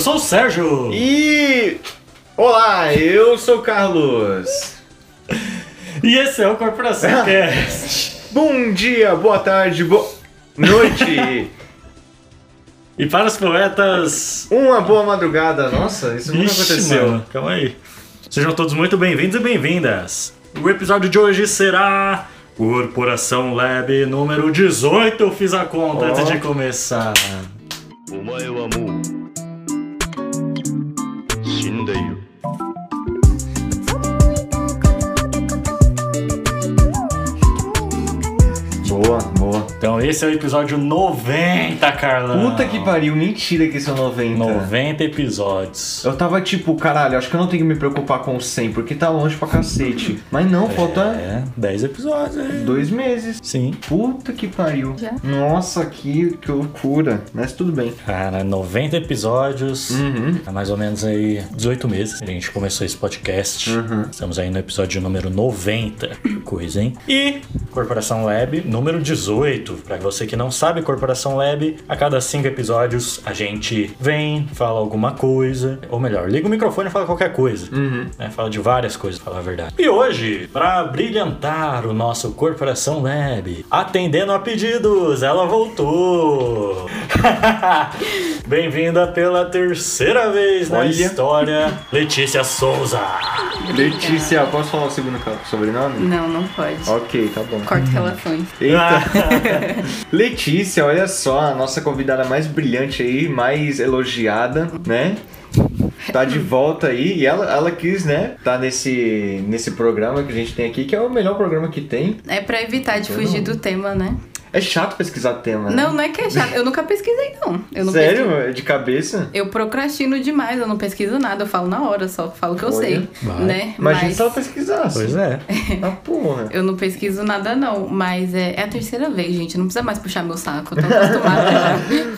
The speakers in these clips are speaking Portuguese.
Eu sou o Sérgio! E. Olá, eu sou o Carlos. E esse é o Corporação Cast. Bom dia, boa tarde, boa noite. E para os poetas. Uma boa madrugada. Nossa, isso nunca Ixi, aconteceu. mano, calma aí. Sejam todos muito bem-vindos e bem-vindas. O episódio de hoje será. Corporação Lab número 18. Eu fiz a conta Ó. antes de começar. お Então, esse é o episódio 90, Carlão. Puta que pariu, mentira que são 90. 90 episódios. Eu tava tipo, caralho, acho que eu não tenho que me preocupar com 100, porque tá longe pra cacete. Mas não, falta É, 10 episódios aí. dois meses. Sim. Puta que pariu. Já? Nossa, que, que loucura. Mas tudo bem. Cara, 90 episódios. Uhum. Há mais ou menos aí 18 meses. A gente começou esse podcast. Uhum. Estamos aí no episódio número 90. Coisa, hein? E Corporação Lab número 18. Pra você que não sabe, Corporação Lab, a cada cinco episódios a gente vem, fala alguma coisa. Ou melhor, liga o microfone e fala qualquer coisa. Uhum. né? Fala de várias coisas, pra falar a verdade. E hoje, pra brilhantar o nosso Corporação Lab, atendendo a pedidos, ela voltou! Bem-vinda pela terceira vez na Olha. história, Letícia Souza! Letícia, posso falar o segundo sobrenome? Não, não pode. Ok, tá bom. Corta relações. Eita. Letícia, olha só, a nossa convidada mais brilhante aí, mais elogiada, né? Tá de volta aí e ela, ela quis, né? Tá nesse, nesse programa que a gente tem aqui, que é o melhor programa que tem. É pra evitar de fugir do tema, né? É chato pesquisar tema, né? Não, não é que é chato. Eu nunca pesquisei, não. Eu não Sério? pesquiso. De cabeça? Eu procrastino demais, eu não pesquiso nada, eu falo na hora, só falo o que eu Olha, sei, vai. né? Imagina Mas se ela pesquisasse. Pois é. Ah, porra. eu não pesquiso nada não, mas é, é a terceira vez, gente, não precisa mais puxar meu saco, eu tô acostumada.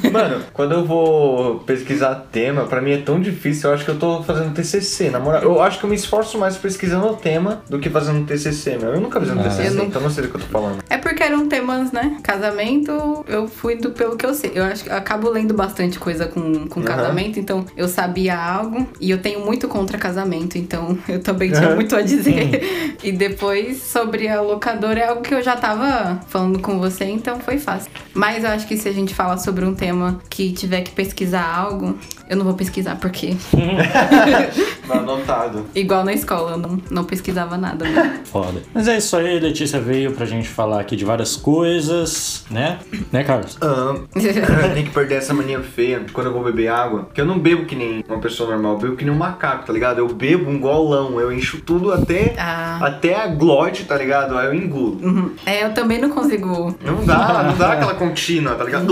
Mano, quando eu vou pesquisar tema, pra mim é tão difícil. Eu acho que eu tô fazendo TCC, na moral. Eu acho que eu me esforço mais pesquisando o tema do que fazendo TCC, meu. Eu nunca fiz um Ah. TCC, Eu não- então não sei do que eu tô falando. É porque eram temas, né? Casamento, eu fui do pelo que eu sei. Eu acho que eu acabo lendo bastante coisa com, com Aham. casamento, então eu sabia algo e eu tenho muito contra casamento, então eu também tinha Aham. muito a dizer. e depois sobre a locadora é algo que eu já tava falando com você, então foi fácil. Mas eu acho que se a gente falar sobre um tema que tiver que pesquisar algo, eu não vou pesquisar porque Tá anotado. igual na escola eu não, não pesquisava nada. Né? Foda. Mas é isso aí, Letícia veio pra gente falar aqui de várias coisas, né? Né, Carlos? Ah, tem que perder essa mania feia de quando eu vou beber água. Porque eu não bebo que nem uma pessoa normal, eu bebo que nem um macaco, tá ligado? Eu bebo um golão, eu encho tudo até, Ah. até a glote, tá ligado? Aí eu engulo. Uhum. É, eu também não consigo. Não dá, não dá aquela contínua, tá ligado?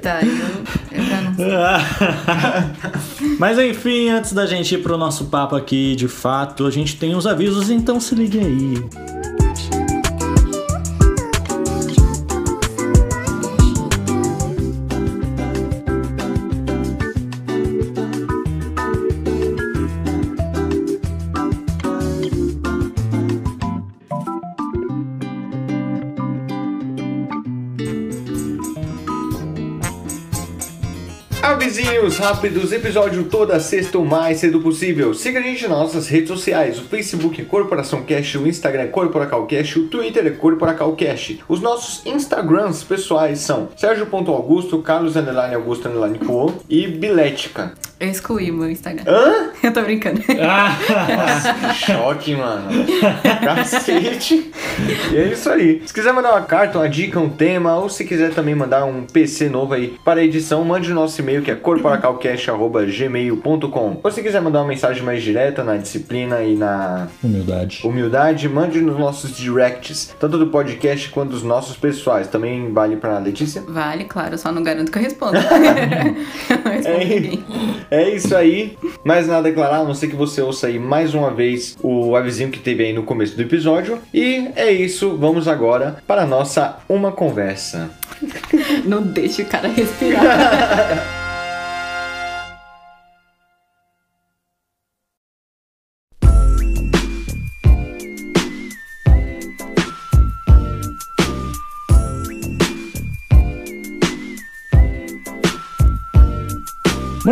Tá, eu, eu já não sei. Mas enfim, antes da gente ir pro nosso papo aqui, de fato, a gente tem os avisos, então se ligue aí. Avisinhos rápidos, episódio toda sexta o mais cedo possível. Siga a gente nas nossas redes sociais. O Facebook é Corporação Cash, o Instagram é Corporacalcast, o Twitter é Corporacalcast. Os nossos Instagrams pessoais são Sérgio.augusto, Carlos Underline Augusto Co e Bilética. Eu excluí meu Instagram. Hã? Eu tô brincando. Nossa, que choque, mano. Cacete. E é isso aí. Se quiser mandar uma carta, uma dica, um tema, ou se quiser também mandar um PC novo aí para a edição, mande o nosso e-mail que é corporacalcast.gmail.com. Ou se quiser mandar uma mensagem mais direta na disciplina e na Humildade. humildade, mande nos nossos directs, tanto do podcast quanto dos nossos pessoais. Também vale para Letícia? Vale, claro, só não garanto que eu respondo É, é isso aí. Mais nada a declarar, a não ser que você ouça aí mais uma vez o avisinho que teve aí no começo do episódio. E é isso, vamos agora para a nossa Uma Conversa. Não deixa o cara respirar.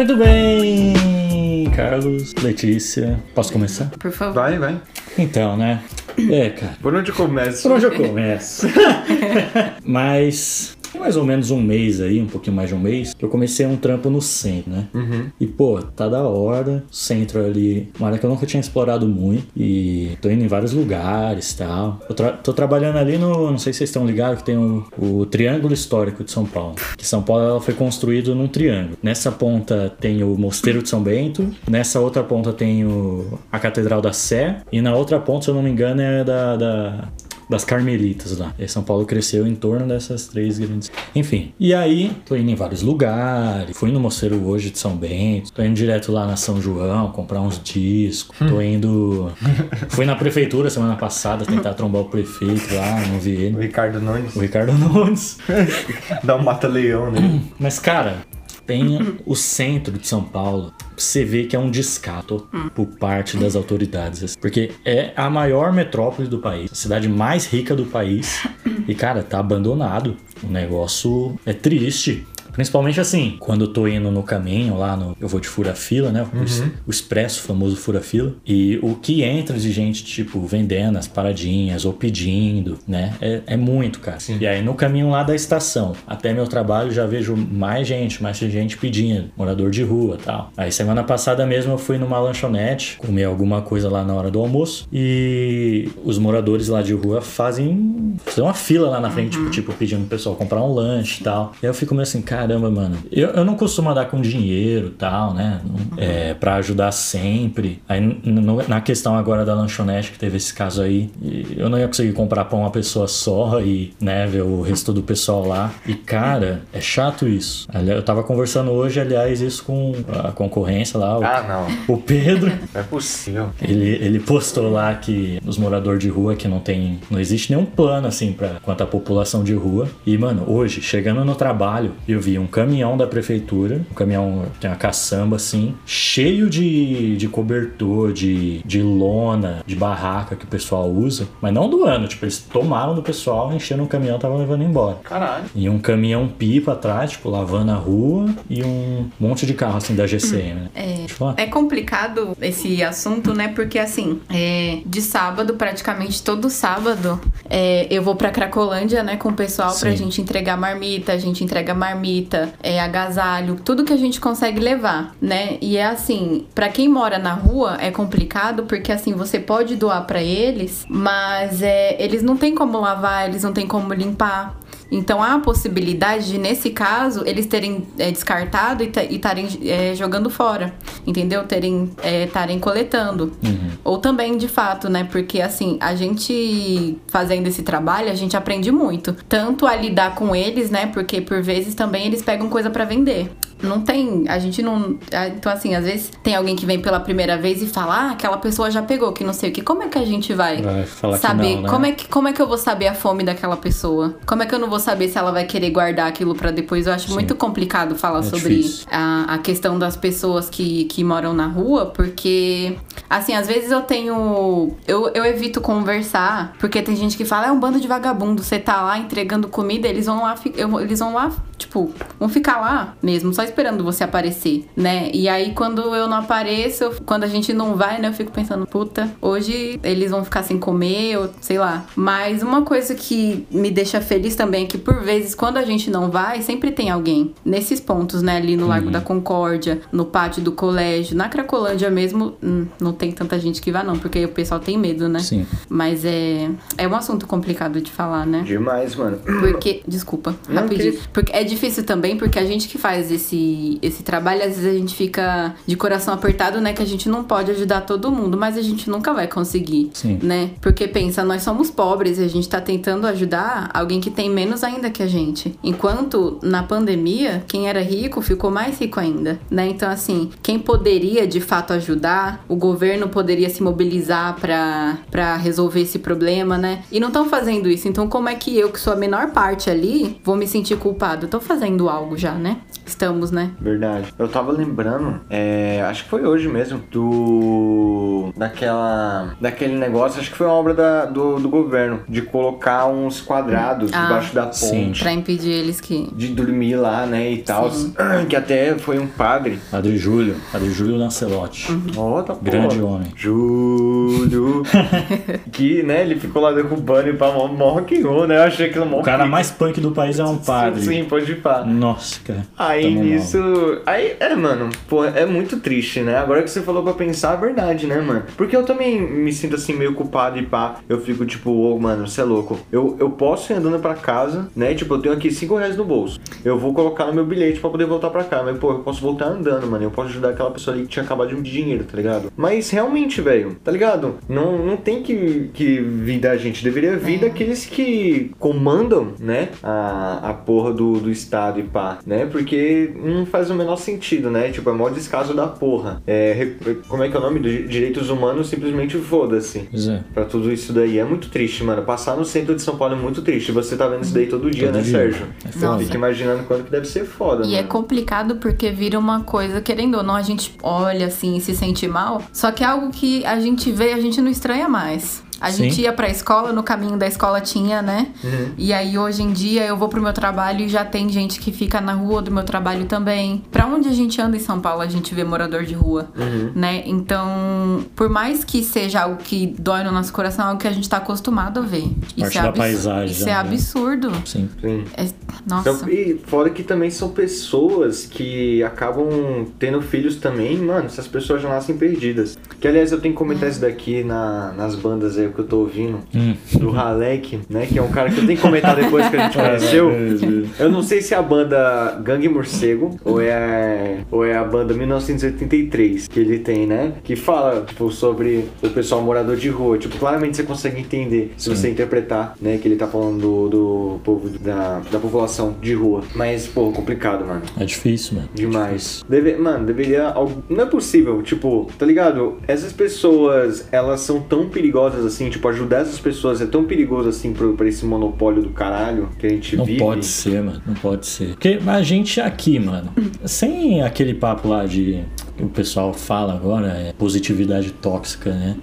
Muito bem, Carlos, Letícia. Posso começar? Por favor. Vai, vai. Então, né? É, cara. Por onde eu começo? Por onde eu começo? Mas tem mais ou menos um mês aí, um pouquinho mais de um mês, que eu comecei um trampo no centro, né? Uhum. E, pô, tá da hora. Centro ali, uma área que eu nunca tinha explorado muito. E tô indo em vários lugares e tal. Eu tra- tô trabalhando ali no. Não sei se vocês estão ligados, que tem o, o Triângulo Histórico de São Paulo. Que São Paulo ela foi construído num triângulo. Nessa ponta tem o Mosteiro de São Bento. Nessa outra ponta tem o, a Catedral da Sé. E na outra ponta, se eu não me engano, é da- da, das Carmelitas lá. E São Paulo cresceu em torno dessas três grandes. Enfim. E aí, tô indo em vários lugares. Fui no Mosteiro hoje de São Bento. Tô indo direto lá na São João comprar uns discos. Tô indo. Fui na prefeitura semana passada tentar trombar o prefeito lá, não vi O ele. Ricardo Nunes. O Ricardo Nunes. Dá um mata-leão, né? Mas, cara, tem o centro de São Paulo. Você vê que é um descato por parte das autoridades. assim. Porque é a maior metrópole do país, a cidade mais rica do país. E, cara, tá abandonado. O negócio é triste. Principalmente assim, quando eu tô indo no caminho lá no. Eu vou de fura-fila, né? O, es- o expresso, o famoso fura-fila. E o que entra de gente, tipo, vendendo as paradinhas ou pedindo, né? É, é muito, cara. E aí no caminho lá da estação até meu trabalho já vejo mais gente, mais gente pedindo, morador de rua tal. Aí semana passada mesmo eu fui numa lanchonete, comer alguma coisa lá na hora do almoço e os moradores lá de rua fazem, fazem uma fila lá na frente, tipo, tipo, pedindo pro pessoal comprar um lanche e tal. E aí eu fico meio assim, caramba, mano, eu, eu não costumo andar com dinheiro e tal, né? É, pra ajudar sempre. Aí n- n- na questão agora da lanchonete, que teve esse caso aí, eu não ia conseguir comprar pra uma pessoa só e, né, ver o resto do pessoal lá. E, cara, é chato isso. Eu tava conversando hoje, aliás, isso com a concorrência lá, o, Ah, não. o Pedro. Não é possível. Ele, ele postou lá que os moradores de rua que não tem. Não existe nenhum plano assim para quanto à população de rua. E, mano, hoje, chegando no trabalho, eu vi um caminhão da prefeitura, um caminhão tem uma caçamba assim, cheio de, de cobertor, de, de lona, de barraca que o pessoal usa, mas não do ano, tipo, eles tomaram do pessoal, encheram o caminhão e estavam levando embora. Caralho. E um caminhão pipa atrás, tipo, lavando a rua e um monte de carro assim da GCM, né? É. Eu falar. É complicado esse assunto, né? Porque assim, é, de sábado, praticamente todo sábado, é, eu vou pra Cracolândia, né, com o pessoal pra Sim. gente entregar marmita, a gente entrega marmita, é, agasalho, tudo que a gente consegue levar, né? E é assim, pra quem mora na rua é complicado porque assim, você pode doar pra eles, mas é, eles não têm como lavar, eles não têm como limpar. Então há a possibilidade de, nesse caso, eles terem é, descartado e estarem jogando fora, entendeu? Terem estarem coletando. Ou também, de fato, né? Porque assim, a gente fazendo esse trabalho, a gente aprende muito. Tanto a lidar com eles, né? Porque por vezes também eles pegam coisa pra vender. Não tem, a gente não. Então, assim, às vezes tem alguém que vem pela primeira vez e fala, ah, aquela pessoa já pegou, que não sei o que. Como é que a gente vai, Vai saber? não, né? Como é que como é que eu vou saber a fome daquela pessoa? Como é que eu não vou saber se ela vai querer guardar aquilo pra depois? Eu acho Sim. muito complicado falar É sobre a, a questão das pessoas que, que moram na rua, porque, assim, às vezes eu tenho. Eu, eu evito conversar, porque tem gente que fala, é um bando de vagabundo, você tá lá entregando comida, eles vão lá, eles vão lá, tipo, vão ficar lá mesmo, só esperando você aparecer, né? E aí quando eu não apareço, eu- quando a gente não vai, né, eu fico pensando, puta, hoje eles vão ficar sem comer, ou sei lá. Mas uma coisa que me deixa feliz também é que, por vezes, quando a gente não vai, sempre tem alguém nesses pontos, né? Ali no Largo da Concórdia, no pátio do colégio, na Cracolândia mesmo, hum, não tem tanta gente que vá, não, porque o pessoal tem medo, né? Sim. Mas é, é um assunto complicado de falar, né? Demais, mano. Porque, desculpa, Não, rapidinho. que. Porque é difícil também, porque a gente que faz esse, esse trabalho, às vezes a gente fica de coração apertado, né? Que a gente não pode ajudar todo mundo, mas a gente nunca vai conseguir, Sim. né? Porque pensa, nós somos pobres e a gente tá tentando ajudar alguém que tem menos ainda que a gente. Enquanto na pandemia, quem era rico ficou mais rico ainda, né? Então, assim, quem poderia de fato ajudar, o governo poderia se mobilizar pra pra resolver esse problema, né? E não estão fazendo isso. Então, como é que eu, que sou a menor parte ali, vou me sentir culpado? Tô fazendo algo já, né? Estamos, né? Verdade. Eu tava lembrando, é, acho que foi hoje mesmo, do daquela, daquele negócio, acho que foi uma obra da- do, do governo, de colocar uns quadrados Ah, debaixo da sim. ponte. Pra impedir eles que. De dormir lá, né, e tal. Que até foi um padre. Padre Júlio, Padre Júlio Lancelotti. Ó, tá Grande pô. homem. Júlio. que, né, ele ficou lá derrubando e pá, mó mó né? Eu achei mó O cara mais punk do país é um padre. Sim, sim, ir pá. Nossa, cara. Aí Tamo mal. nisso. Aí, é, mano, pô, é muito triste, né? Agora que você falou pra pensar, é verdade, né, mano? Porque eu também me sinto assim, meio culpado e pá. Eu fico tipo, ô, mano, você é louco. Eu, eu posso ir andando pra casa, né? Tipo, eu tenho aqui 5 reais no bolso. Eu vou colocar no meu bilhete pra poder voltar pra cá. Mas, pô, eu posso voltar andando, mano. Eu posso ajudar aquela pessoa ali que tinha acabado de dinheiro, tá ligado? Mas realmente, velho, tá ligado? Não, não tem que, que vir da gente. Deveria vir daqueles que comandam, né? A, a porra do, do Estado e pá, né? Porque não faz o menor sentido, né? Tipo, é maior descaso da porra. É, como é que é o nome? Di- Direitos humanos simplesmente foda-se. É. Pra tudo isso daí. É muito triste, mano. Passar no centro de São Paulo é muito triste. Você tá vendo isso daí todo dia, Todo né, dia. Sérgio? É foda. Fica imaginando quanto que deve ser foda, E é mano. complicado porque vira uma coisa, querendo ou não, a gente olha assim e se sente mal, só que é algo que a gente vê e a gente não estranha mais. A Sim. gente ia pra escola, no caminho da escola tinha, né? Uhum. E aí hoje em dia eu vou pro meu trabalho e já tem gente que fica na rua do meu trabalho também. Pra onde a gente anda em São Paulo, a gente vê morador de rua, Uhum. né? Então, por mais que seja algo que dói no nosso coração, é algo que a gente tá acostumado a ver. Isso Parte é da abs- paisagem Isso é né? absurdo. Sim. Sim. É- Nossa. Então, e fora que também são pessoas que acabam tendo filhos também, mano, essas pessoas já nascem perdidas. Que aliás eu tenho que comentar isso daqui na- nas bandas aí que eu tô ouvindo. Hum. Do Halek, né? Que é um cara que eu tenho que comentar depois que a gente conheceu. Eu não sei se é a banda Gangue Morcego ou é, ou é a banda 1983 que ele tem, né? Que fala, tipo, sobre o pessoal morador de rua. Tipo, claramente você consegue entender se você interpretar, né? Que ele tá falando do, do povo da, da população de rua. Mas, pô, complicado, mano. É difícil, mano. Demais. Deve, mano, deveria. Não é possível, tipo, tá ligado? Essas pessoas, elas são tão perigosas assim, tipo, ajudar essas pessoas é tão perigoso assim pro, pra esse monopólio do caralho que a gente Não vive. pode ser, mano. Não pode ser. Porque a gente aqui, mano, sem aquele papo lá de. O pessoal fala agora, é positividade tóxica, né?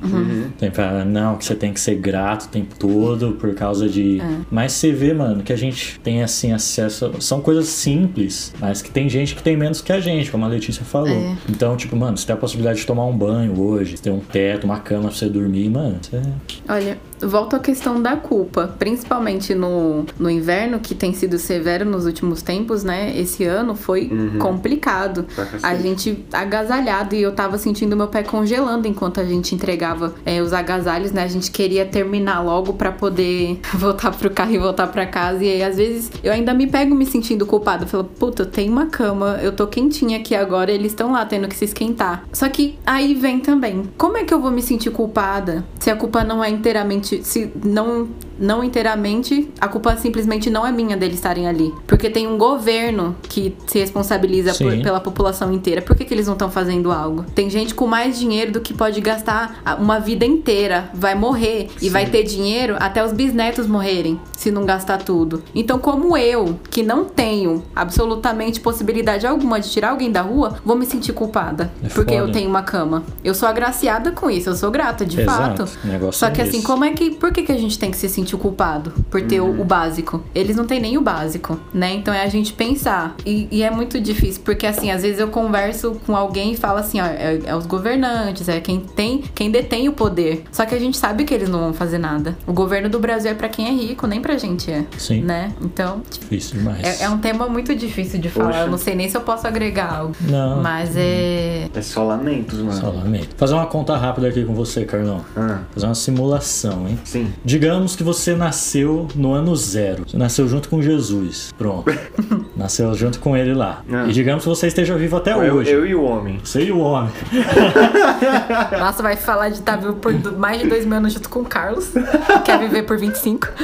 Tem pra, não, que você tem que ser grato o tempo todo por causa de. Mas você vê, mano, que a gente tem assim acesso. São coisas simples, mas que tem gente que tem menos que a gente, como a Letícia falou. É. Então, tipo, mano, você tem a possibilidade de tomar um banho hoje, ter um teto, uma cama pra você dormir, mano. Você... Olha, volto à questão da culpa, principalmente no, no inverno, que tem sido severo nos últimos tempos, né? Esse ano foi complicado. Pra cacete. A gente agasalhado e eu tava sentindo meu pé congelando enquanto a gente entregava é, os agasalhos, né? A gente queria terminar logo pra poder voltar pro carro e voltar pra casa. E aí, às vezes, eu ainda me pego me sentindo culpada. Falo, puta, eu tenho uma cama, eu tô quentinha aqui agora, eles estão lá tendo que se esquentar. Só que aí vem também, como é que eu vou me sentir culpada se a culpa não é inteiramente, se não não inteiramente, a culpa simplesmente não é minha deles estarem ali. Porque tem um governo que se responsabiliza por- Sim. pela população inteira. Por que, que eles não estão fazendo algo? Tem gente com mais dinheiro do que pode gastar uma vida inteira, vai morrer e vai ter dinheiro até os bisnetos morrerem, se não gastar tudo. Então, como eu, que não tenho absolutamente possibilidade alguma de tirar alguém da rua, vou me sentir culpada. É porque eu foda. tenho uma cama. Eu sou agraciada com isso, eu sou grata, de Exato. fato. Só é que assim, esse. como é que. Por que, que a gente tem que se sentir culpado por ter o, o básico? Eles não têm nem o básico, né? Então é a gente pensar. E, e é muito difícil, porque assim, às vezes eu converso com alguém e falo assim, ó, é, é os governantes, é quem tem, quem detém o poder. Só que a gente sabe que eles não vão fazer nada. O governo do Brasil é pra quem é rico, nem pra gente é. Sim. Né? Então, Difícil demais. é, é um tema muito difícil de falar. Poxa. Eu não sei nem se eu posso agregar algo. Não. Mas é. É só lamentos, mano. Só lamento. Fazer uma conta rápida aqui com você, Carlão. Ah, Fazer uma simulação, hein? sim. Digamos que você nasceu no ano zero. Você nasceu junto com Jesus. Pronto. nasceu junto com ele lá. Ah. E digamos que você esteja vivo até Eu, hoje. eu e o homem. Você e o homem. Nossa, vai falar de estar vivo por mais de dois mil anos junto com o Carlos. que quer viver por 25.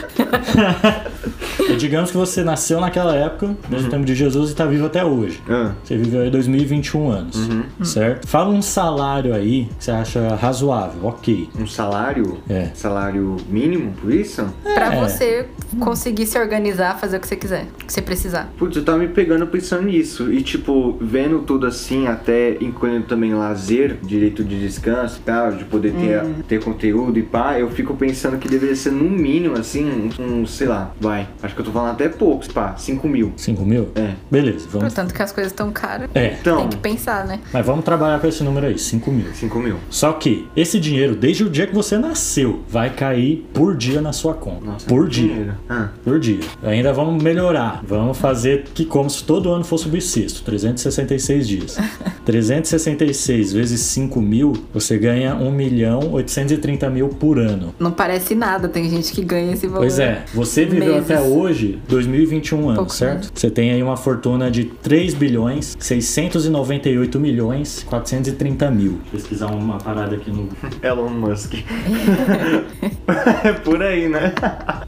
E digamos que você nasceu naquela época, Uhum. mesmo tempo de Jesus, e está vivo até hoje. Ah, Você viveu aí 2021 anos, Uhum. certo? Fala um salário aí que você acha razoável, ok. um salário? É. Salário mínimo, por isso? isso? Pra É. você conseguir se organizar, fazer o que você quiser, o que você precisar. Putz, eu tava me pegando pensando nisso. E, tipo, vendo tudo assim, até incluindo também lazer, direito de descanso e tal, de poder ter, ter conteúdo e pá, eu fico pensando que deveria ser no mínimo, assim, um, um, sei lá, vai. Acho que eu tô falando até poucos, pá, 5 mil. 5 mil? É. Beleza, vamos. Portanto que as coisas estão caras. É, Então, Tem que pensar, né? mas vamos trabalhar com esse número aí, 5 mil. 5 mil. Só que esse dinheiro, desde o dia que você nasceu, vai cair por dia na sua conta. Nossa, por dia. Ah. Por dia. Ainda vamos melhorar. Vamos fazer que como se todo ano fosse bissexto, 366 dias. 366 vezes 5 mil, você ganha 1 milhão 830 mil por ano. Não parece nada, tem gente que ganha esse valor. Pois é, você viveu Meses. até hoje 2021 anos, Pouco certo? menos. Você tem aí uma fortuna de 3 bilhões 698 milhões 430 mil. Vou pesquisar uma parada aqui no. Elon Musk. é por aí, né?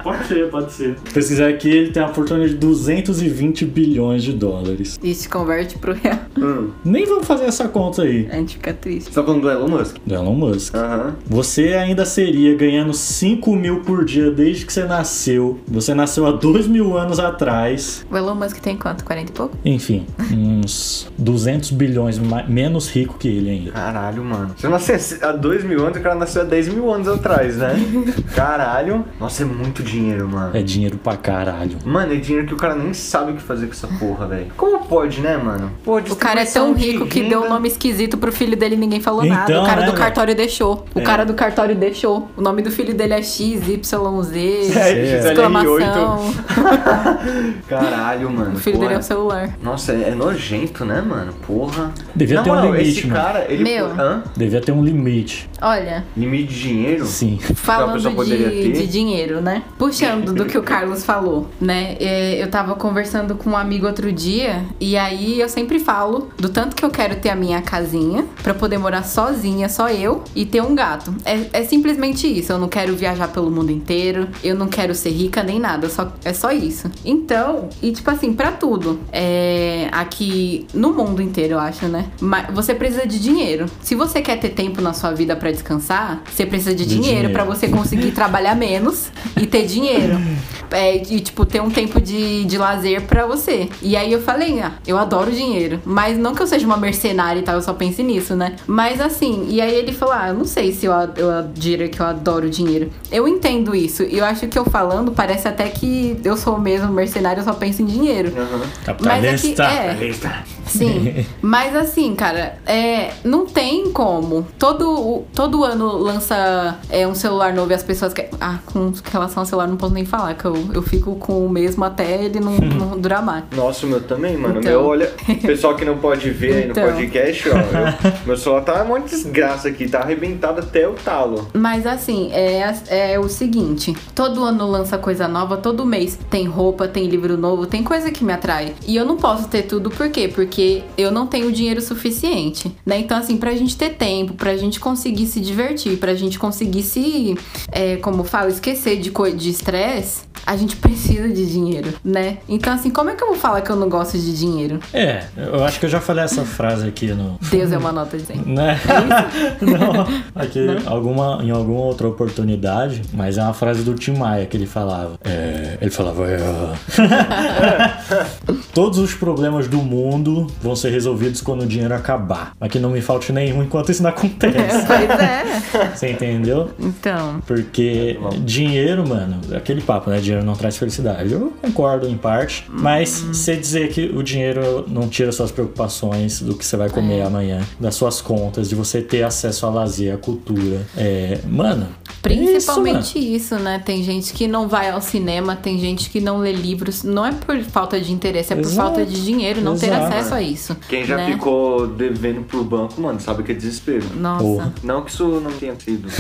Pode ser, pode ser. Pesquisar aqui, ele tem uma fortuna de 220 bilhões de dólares. E se converte pro real. Hum. Nem vamos fazer essa conta aí. A gente fica triste. Você tá falando do Elon Musk? Do Elon Musk. Aham. Você ainda seria ganhando 5 mil por dia desde que você nasceu. Você nasceu há 2 mil anos atrás. O Elon Musk tem quanto? 40 e pouco? Enfim, uns 200 bilhões menos rico que ele ainda. Caralho, mano. Você nasceu há 2 mil anos, o cara nasceu há 10 mil anos atrás, né? Caralho. Nossa, é muito dinheiro, mano. É dinheiro pra caralho. Mano, é dinheiro que o cara nem sabe o que fazer com essa porra, velho. Como pode, né, mano? Pô, O cara é tão rico que renda- deu um nome esquisito pro filho dele e ninguém falou Então, nada. O cara né, do cartório deixou. O É. cara do cartório deixou. O nome do filho dele é XYZ. É, exclamação. Caralho, mano. O filho porra. dele é o celular. Nossa, é, é nojento, né, mano? Porra. Devia Na ter um moral, limite, esse mano. cara, ele... Meu. Hã? Devia ter um limite. Olha, Limite de dinheiro? Sim. Falando pessoa poderia de, ter? de dinheiro, né? Puxando do que o Carlos falou, né? É, Eu tava conversando com um amigo outro dia e aí eu sempre falo do tanto que eu quero ter a minha casinha pra poder morar sozinha, só eu, e ter um gato. É, é simplesmente isso. Eu não quero viajar pelo mundo inteiro, eu não quero ser rica nem nada, só, é só isso. Então, e tipo assim, pra tudo, é, aqui no mundo inteiro, eu acho, né? Mas você precisa de dinheiro. Se você quer ter tempo na sua vida pra descansar, você precisa de, De dinheiro dinheiro. pra você conseguir trabalhar menos e ter dinheiro. É, e, tipo, ter um tempo de, de lazer pra você. E aí eu falei, ah, eu adoro dinheiro. Mas não que eu seja uma mercenária e tal, eu só pense nisso, né? Mas assim, e aí ele falou, ah, eu não sei se eu, eu diria que eu adoro dinheiro. Eu entendo isso. E eu acho que eu falando, parece até que eu sou mesmo mercenária, eu só penso em dinheiro. Aham. Mas é que, Capitalista. é. Sim, mas assim, cara, é, não tem como. Todo, todo ano lança é, um celular novo e as pessoas querem. Ah, com relação ao celular não posso nem falar, que eu, eu fico com o mesmo até ele não, não durar mais. Nossa, o meu também, mano. Então. Meu, olha, pessoal que não pode ver aí no Então. podcast, ó. eu- meu celular tá uma desgraça aqui, tá arrebentado até o talo. Mas assim, é, é o seguinte: todo ano lança coisa nova, todo mês tem roupa, tem livro novo, tem coisa que me atrai. E eu não posso ter tudo, por quê? Porque eu não tenho dinheiro suficiente, né? Então, assim, pra gente ter tempo, pra gente conseguir se divertir, pra gente conseguir se, é, como falo, esquecer de estresse, a gente precisa de dinheiro, né? Então, assim, como é que eu vou falar que eu não gosto de dinheiro? É, eu acho que eu já falei essa frase aqui no. Deus é uma nota de 100. Né? Não, aqui Alguma, em alguma outra oportunidade, mas é uma frase do Tim Maia que ele falava. É, ele falava: é, Todos os problemas do mundo vão ser resolvidos quando o dinheiro acabar. Mas que não me falte nenhum enquanto isso não acontece. pois é. Você entendeu? Então, Porque dinheiro, mano, é aquele papo, né? Dinheiro não traz felicidade. Eu concordo em parte, mas você dizer que o dinheiro não tira suas preocupações do que você vai comer amanhã, das suas contas, de você ter acesso a lazer, a cultura. É, mano. Principalmente isso, isso, né? Tem gente que não vai ao cinema, tem gente que não lê livros. Não é por falta de interesse, é por Exato. falta de dinheiro, não ter Exato. acesso a isso. Quem já né? ficou devendo pro banco, mano, sabe que é desespero. Nossa. Porra. Não que isso não tenha sido.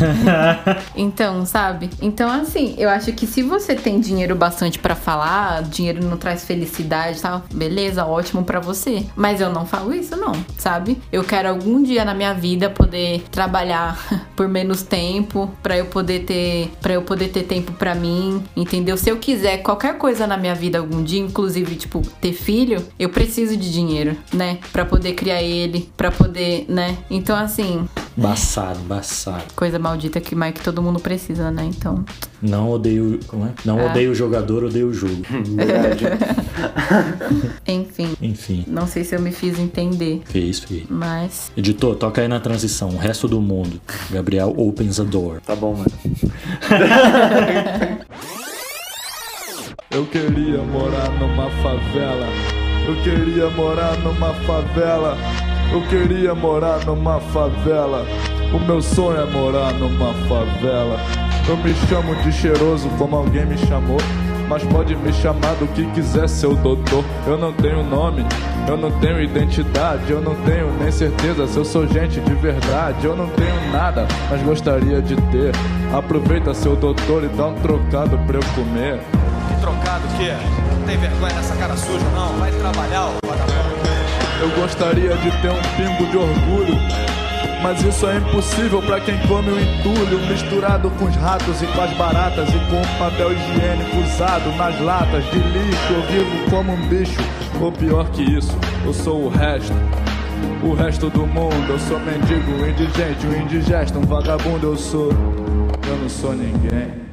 Então, sabe? Então, assim, eu acho que se você tem dinheiro bastante pra falar, dinheiro não traz felicidade e tal, beleza, ótimo pra você. Mas eu não falo isso, não, sabe? Eu quero algum dia na minha vida poder trabalhar por menos tempo, pra eu poder ter, para eu poder ter tempo pra mim, entendeu? Se eu quiser qualquer coisa na minha vida algum dia, inclusive, tipo, ter filho, eu preciso de dinheiro, né? Pra poder criar ele, pra poder, né? Então, assim, Baçado, baçado. Coisa maldita que mais que todo mundo precisa, né? Então. Não odeio. Como é? Não Ah. odeio o jogador, odeio o jogo. Verdade. Enfim. Enfim, Não sei se eu me fiz entender. fez, fez. Mas. Editor, toca aí na transição. O resto do mundo. Gabriel opens a door. tá bom, mano. Eu queria morar numa favela. Eu queria morar numa favela. Eu queria morar numa favela. O meu sonho é morar numa favela. Eu me chamo de cheiroso como alguém me chamou. Mas pode me chamar do que quiser, seu doutor. Eu não tenho nome, eu não tenho identidade, eu não tenho nem certeza se eu sou gente de verdade. Eu não tenho nada, mas gostaria de ter. Aproveita, seu doutor, e dá um trocado pra eu comer. Que trocado o quê? Não tem vergonha nessa cara suja, não? Vai trabalhar, ô vagabundo. Eu gostaria de ter um pingo de orgulho. Mas isso é impossível pra quem come o entulho misturado com os ratos e com as baratas e com o papel higiênico usado nas latas de lixo. Eu vivo como um bicho, ou pior que isso, eu sou o resto. O resto do mundo, eu sou mendigo, indigente, um indigesto, um vagabundo eu sou. Eu não sou ninguém.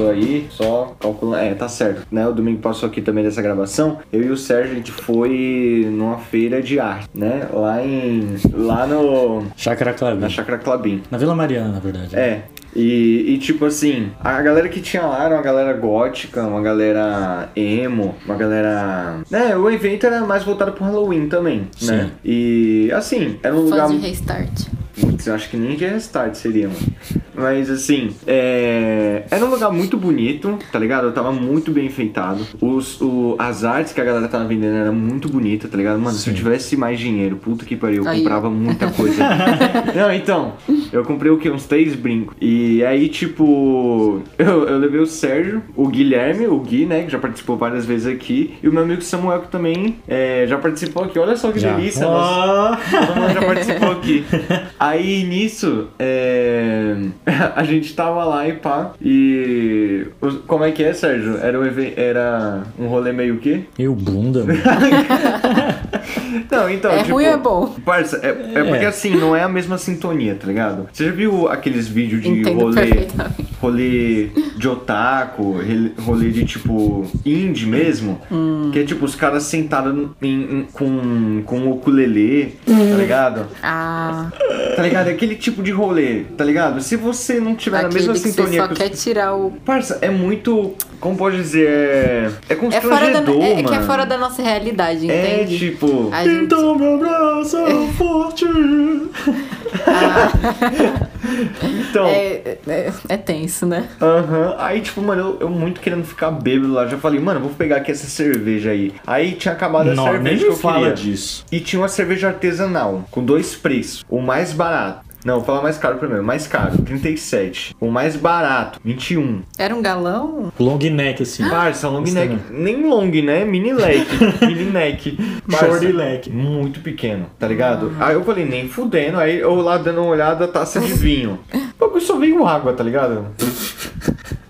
Passou aí, só calculando, é, tá certo, né? O domingo passou aqui também dessa gravação, eu e o Sérgio, a gente foi numa feira de arte, né? Lá em, lá no, Chácara Clabin. na Chácara Clabin. Na Vila Mariana, na verdade. É. E, e, tipo assim, a galera que tinha lá era uma galera gótica, uma galera emo, uma galera. Né, o evento era mais voltado pro Halloween também, né? Sim. E assim, era um lugar. Faz de restart. Putz, eu acho que nem de restart seria, mano. Mas assim, é... era um lugar muito bonito, tá ligado? Eu tava muito bem enfeitado. Os, o... As artes que a galera tava vendendo eram muito bonitas, tá ligado? Mano, se eu tivesse mais dinheiro, puta que pariu, eu Aí. comprava muita coisa. Não, então, eu comprei o quê? Uns três brincos. E aí, tipo, eu, eu levei o Sérgio, o Guilherme, o Gui, né, que já participou várias vezes aqui, e o meu amigo Samuel, que também é, já participou aqui. Olha só que Já. delícia, nossa. Ah, Todo mundo já participou aqui. Aí nisso, é, a gente tava lá e pá. E. Como é que é, Sérgio? Era um, era um rolê meio quê? Eu bunda, mano. Não, então. É tipo, ruim ou é bom? Parça, é, é porque É. assim, não é a mesma sintonia, tá ligado? Você já viu aqueles vídeos de Entendo rolê. Rolê de otaku, rolê de tipo indie mesmo? Hum. Que é tipo os caras sentados em- em- com, com o ukulele, Hum. tá ligado? Ah, Tá ligado? É aquele tipo de rolê, tá ligado? Se você não tiver na aquele mesma que você sintonia só que quer tirar o. Parça, é muito. Como pode dizer? É, é É, fora da, constrangedor, é, é que é fora da nossa realidade, É entende? tipo. A gente... Então me abraça forte. Então. É, é, é tenso, né? Aham. Aí, tipo, mano, eu, eu muito querendo ficar bêbado lá. Já falei, mano, vou pegar aqui essa cerveja aí. Aí tinha acabado a Não, cerveja nem que eu fala queria. disso. E tinha uma cerveja artesanal, com dois preços. O mais barato. Não, vou falar mais caro primeiro. Mais caro, 37. O mais barato, 21. Era um galão? Long neck, assim. Parça, long neck. Nem long, né? Mini leque. mini neck. Parça, Short leque. Muito pequeno, tá ligado? Aí eu falei, nem fudendo. Aí eu lá dando uma olhada, taça de vinho. O bagulho só veio água, tá ligado?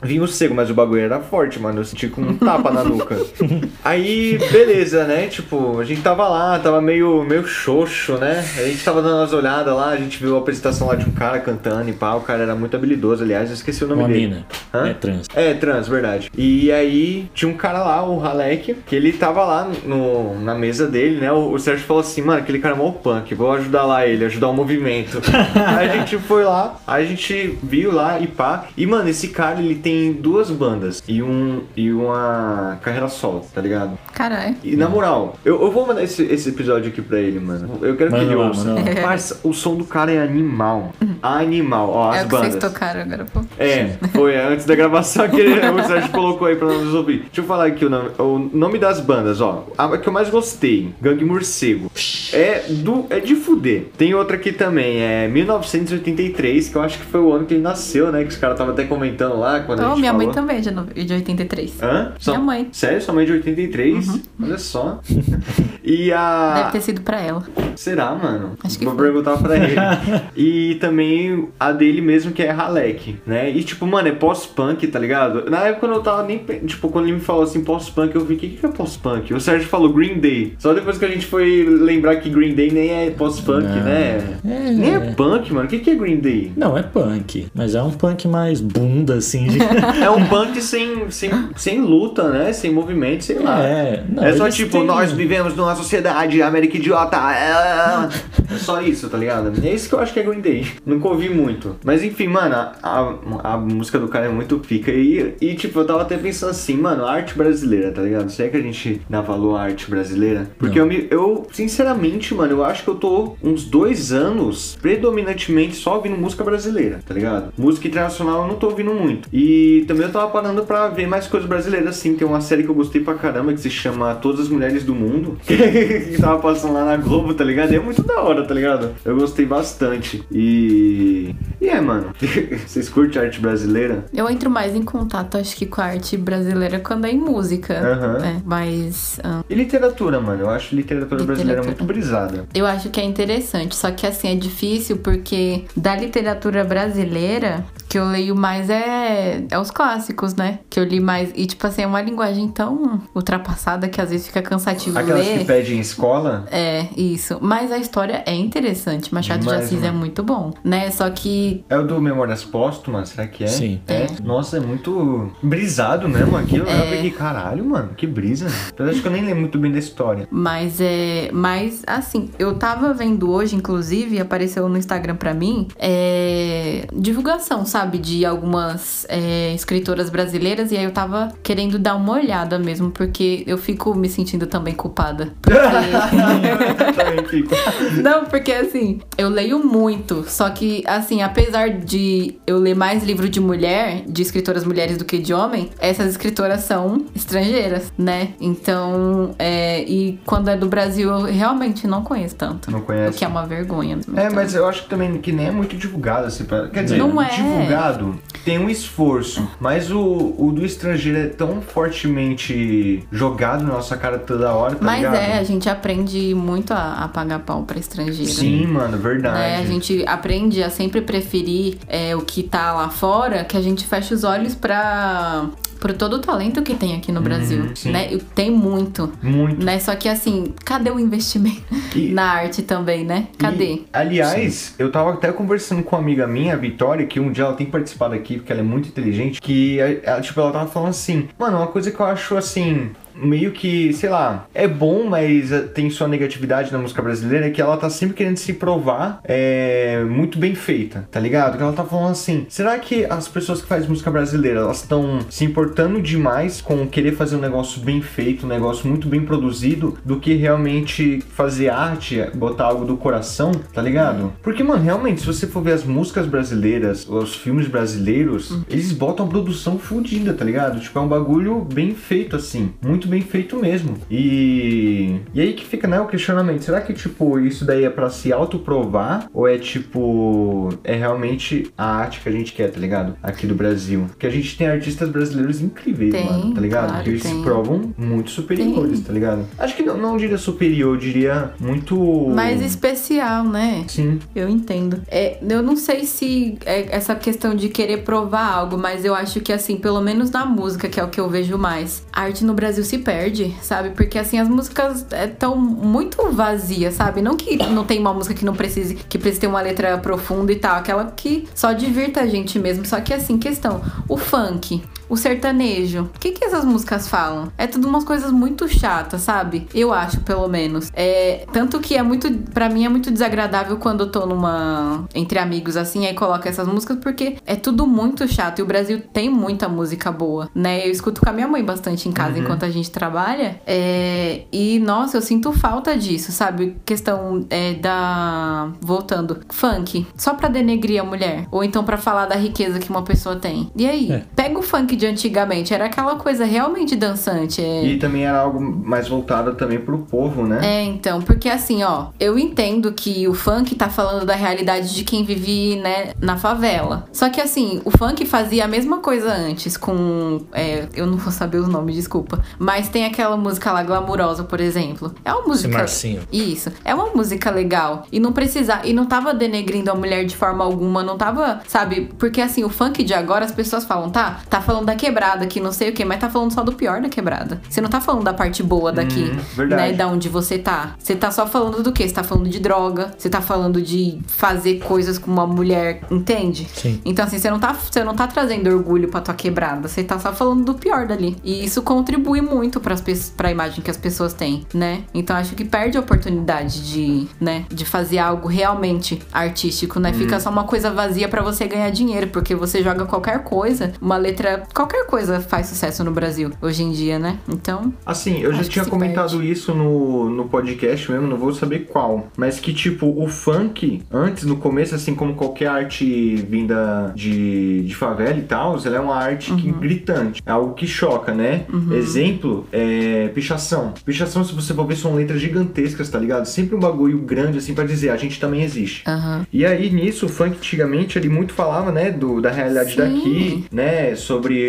Vinho seco, mas o bagulho era forte, mano. Eu senti com um tapa na nuca. Aí, beleza, né? Tipo, a gente tava lá, tava meio, meio xoxo, né? A gente tava dando umas olhadas lá, a gente viu a apresentação lá de um cara cantando e pá. O cara era muito habilidoso, aliás, eu esqueci o nome Uma dele. mina. Hã? É trans. É, trans, verdade. E aí tinha um cara lá, o Halek, que ele tava lá no, na mesa dele, né? O, o Sérgio falou assim, mano, aquele cara é mó punk, vou ajudar lá ele, ajudar o movimento. aí a gente foi lá, a gente viu lá e pá. E, mano, esse cara, ele tem duas bandas e, um, e uma carreira solo, tá ligado? Caralho. E na moral, eu, eu vou mandar esse, esse episódio aqui pra ele, mano. Eu quero que Manda ele ouça. Parça, o som do cara é animal. Animal, ó, as é que bandas. vocês tocaram agora, pô. É, foi antes da gravação que ele- o Sérgio colocou aí pra nos ouvir. Deixa eu falar aqui o nome, o nome das bandas, ó. A que eu mais gostei, Gangue Morcego. É do é de fuder. Tem outra aqui também, é 1983, que eu acho que foi o ano que ele nasceu, né? Que os caras estavam até comentando lá quando Oh, minha mãe falou. também é de, no- de 83. Hã? Minha mãe. Sério? Sua mãe é de 83? Olha só. E a. Deve ter sido pra ela. Será, mano? Acho que Vou foi. perguntar pra ele. e também a dele mesmo, que é Halek, né? E tipo, mano, é pós-punk, tá ligado? Na época quando eu tava nem. Tipo, quando ele me falou assim, pós-punk, eu vi, o que, que é pós-punk? O Sérgio falou Green Day. Só depois que a gente foi lembrar que Green Day nem é pós-punk, Não. né? É. Nem é punk, mano. O que, que é Green Day? Não, é punk, mas é um punk mais bunda, assim. De... É um punk sem, sem, sem luta, né? Sem movimento, sei lá. É, não, é só tipo, têm- nós vivemos numa sociedade América idiota. É é só isso, tá ligado? É isso que eu acho que é Day. Nunca ouvi muito. Mas enfim, mano, a, a, música do cara é muito pica. E, e tipo, eu tava até pensando assim, mano, arte brasileira, tá ligado? Será que a gente dá valor à arte brasileira? Porque Não. eu, me, eu, sinceramente, mano, eu acho que eu tô uns dois anos predominantemente só ouvindo música brasileira, tá ligado? Música internacional eu não tô ouvindo muito. E também eu tava parando pra ver mais coisas brasileiras, assim. Tem uma série que eu gostei pra caramba que se chama Todas as Mulheres do Mundo, que tava passando lá na Globo, tá ligado? E é muito da hora, tá ligado? Eu gostei bastante. E. E é, mano. Vocês curtem arte brasileira? Eu entro mais em contato, acho que com a arte brasileira quando é em música. Aham. né? Mas ah, E literatura, mano? Eu acho literatura, brasileira muito brisada. eu acho que é interessante. Só que assim, é difícil porque da literatura brasileira, que eu leio mais é, é os clássicos, né? Que eu li mais. E tipo assim, é uma linguagem tão ultrapassada que às vezes fica cansativo Aquelas ler. que pedem em escola? É, isso. Mas a história é interessante. Machado de Demais, Assis é mano. muito bom, né? Só que É o do Memórias Póstumas, será que é? Sim. É. Nossa, é muito brisado mesmo aquilo. É. Eu peguei, caralho, mano, que brisa. Eu acho que eu nem lembro muito bem da história. Mas é. Mas assim, eu tava vendo hoje, inclusive, apareceu no Instagram pra mim, é, divulgação, sabe, de algumas é, escritoras brasileiras, e aí eu tava querendo dar uma olhada mesmo, porque eu fico me sentindo também culpada. Fico. Não, porque assim, eu leio muito, só que assim, apesar de eu ler mais livro de mulher, de escritoras mulheres do que de homem, essas escritoras são estrangeiras, né? Então, é, e quando é do Brasil, eu realmente não conheço tanto. Não conhece? O que é uma vergonha. É, mas eu acho que também que nem é muito divulgado, assim, pra... quer dizer, Não é. divulgado Obrigado tem um esforço, mas o, o do estrangeiro é tão fortemente jogado na nossa cara toda hora, tá Mas ligado? é, a gente aprende muito a, a pagar pau pra estrangeiro. Sim, mano, verdade. né? A gente aprende a sempre preferir é, o que tá lá fora, que a gente fecha os olhos pra, pro todo o talento que tem aqui no Brasil, Uhum, sim. né? E Tem muito, Muito. né? Só que assim, cadê o investimento E- na arte também, né? Cadê? E, aliás, eu tava até conversando com uma amiga minha, a Vitória, que um dia ela tem participado aqui, porque ela é muito inteligente, que ela, tipo, ela tava falando assim, mano, uma coisa que eu acho assim. Meio que, sei lá, é bom, mas eh, tem sua negatividade na música brasileira, é que ela tá sempre querendo se provar é, muito bem feita, tá ligado? Que ela tá falando assim: será que as pessoas que fazem música brasileira elas estão se importando demais com querer fazer um negócio bem feito, um negócio muito bem produzido, do que realmente fazer arte, botar algo do coração, tá ligado? Porque, mano, realmente, se você for ver as músicas brasileiras, os filmes brasileiros, eles botam a produção fodida, tá ligado? Tipo, é um bagulho bem feito, assim. Muito bem feito mesmo. E. E aí que fica, né, o questionamento. Será que, tipo, isso daí é pra se autoprovar? Ou é, tipo. É realmente a arte que a gente quer, tá ligado? Aqui do Brasil. Porque a gente tem artistas brasileiros incríveis, Tem, mano, tá ligado? claro, que eles tem. se provam muito superiores, Tem. tá ligado? Acho que não, não diria superior, diria muito. Mais especial, né? Sim. Eu entendo. É, eu não sei se é essa questão de querer provar algo, mas eu acho que, assim, pelo menos na música, que é o que eu vejo mais, a arte no Brasil se perde, sabe? Porque, assim, as músicas estão muito vazias, sabe? Não que não tem uma música que não precise, que precise ter uma letra profunda e tal, aquela que só divirta a gente mesmo. Só que, assim, questão, o funk. O sertanejo. O que, que essas músicas falam? É tudo umas coisas muito chatas, sabe? Eu acho, pelo menos. É, tanto que é muito. Pra mim é muito desagradável quando eu tô numa. Entre amigos assim, aí coloca essas músicas, porque é tudo muito chato. E o Brasil tem muita música boa, né? Eu escuto com a minha mãe bastante em casa enquanto a gente trabalha. É, e, nossa, eu sinto falta disso, sabe? Questão é, da. Voltando. Funk. Só pra denegrir a mulher. Ou então pra falar da riqueza que uma pessoa tem. E aí? É. Pega o funk de antigamente. Era aquela coisa realmente dançante. É... E também era algo mais voltado também pro povo, né? É, então, porque assim, ó, eu entendo que o funk tá falando da realidade de quem vive, né, na favela. Só que assim, o funk fazia a mesma coisa antes com. é, eu não vou saber os nomes, desculpa. Mas tem aquela música lá, Glamurosa, por exemplo. É uma música. Marcinho. Isso. É uma música legal. E não precisa. E não tava denegrindo a mulher de forma alguma. Não tava, sabe? Porque assim, o funk de agora, as pessoas falam, tá? Tá falando da quebrada, que não sei o quê, mas tá falando só do pior da quebrada. Você não tá falando da parte boa daqui, Hum, verdade. né? Da onde você tá. Você tá só falando do quê? Você tá falando de droga, você tá falando de fazer coisas com uma mulher, entende? Sim. Então, assim, você não tá, você não tá trazendo orgulho pra tua quebrada, você tá só falando do pior dali. E isso contribui muito pras, pe- pra imagem que as pessoas têm, né? Então, acho que perde a oportunidade de, né, de fazer algo realmente artístico, né? Fica Hum. só uma coisa vazia pra você ganhar dinheiro, porque você joga qualquer coisa, uma letra, qualquer coisa faz sucesso no Brasil hoje em dia, né? Então, Assim, eu já tinha comentado isso no, no podcast mesmo, não vou saber qual. Mas que, tipo, o funk, antes, no começo, assim como qualquer arte vinda de, de favela e tal, ela é uma arte que, gritante. É algo que choca, né? Exemplo, é pichação. Pichação, se você for ver, são letras gigantescas, tá ligado? Sempre um bagulho grande, assim, pra dizer, a gente também existe. aham. E aí, nisso, o funk antigamente, ele muito falava, né, do, da realidade Sim. daqui, né, sobre